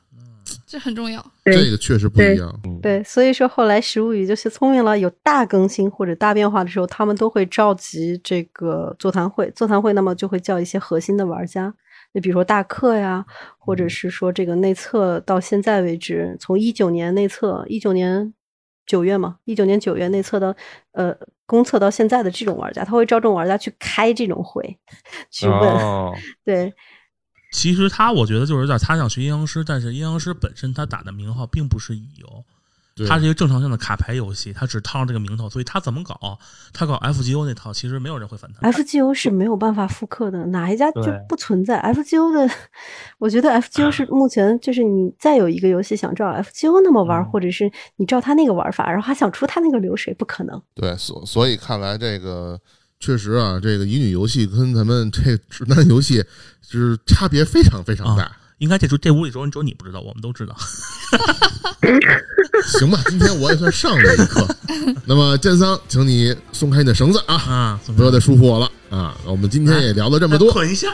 这很重要。这个确实不一样，对，所以说后来食物语就是聪明了，有大更新或者大变化的时候，他们都会召集这个座谈会。座谈会那么就会叫一些核心的玩家，就比如说大客呀，或者是说这个内测到现在为止，从一九年内测，一九年九月嘛，一九年九月内测到呃公测到现在的这种玩家，他会招这种玩家去开这种会，去问，哦，对，其实他我觉得就是有点他想学阴阳师，但是阴阳师本身他打的名号并不是乙游，对它是一个正常性的卡牌游戏，它只套上这个名头，所以它怎么搞，它搞 FGO 那套，其实没有人会反弹。FGO 是没有办法复刻的，哪一家就不存在 FGO 的。我觉得 FGO 是目前就是你再有一个游戏想照 FGO 那么玩，嗯或者是你照他那个玩法，然后还想出他那个流水，不可能。对，所所以看来这个确实啊，这个乙女游戏跟咱们这直男游戏就是差别非常非常大。应该这这屋里只有只有你不知道，我们都知道。行吧，今天我也算上了一课。那么剑桑，请你松开你的绳子啊，啊，不要再束缚我了啊！我们今天也聊了这么多，捆一下。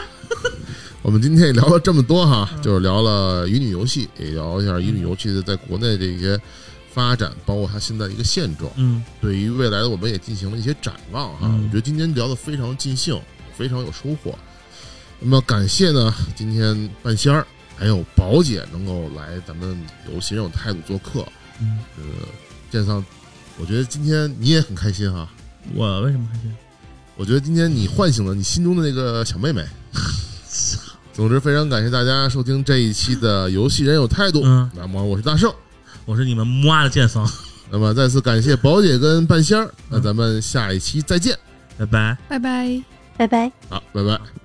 我们今天也聊了这么多哈，就是聊了乙女游戏，也聊一下乙女游戏的在国内这些发展，包括它现在一个现状。嗯，对于未来的我们也进行了一些展望哈。嗯我觉得今天聊得非常尽兴，非常有收获。那么感谢呢，今天半仙儿还有宝姐能够来咱们游戏人有态度做客。嗯呃，剑桑我觉得今天你也很开心哈。我为什么开心？我觉得今天你唤醒了你心中的那个小妹妹。总之，非常感谢大家收听这一期的游戏人有态度。嗯，那么我是大圣，我是你们木阿的剑僧。那么再次感谢宝姐跟半仙儿。那咱们下一期再见，拜拜，拜拜，拜拜，好，拜拜。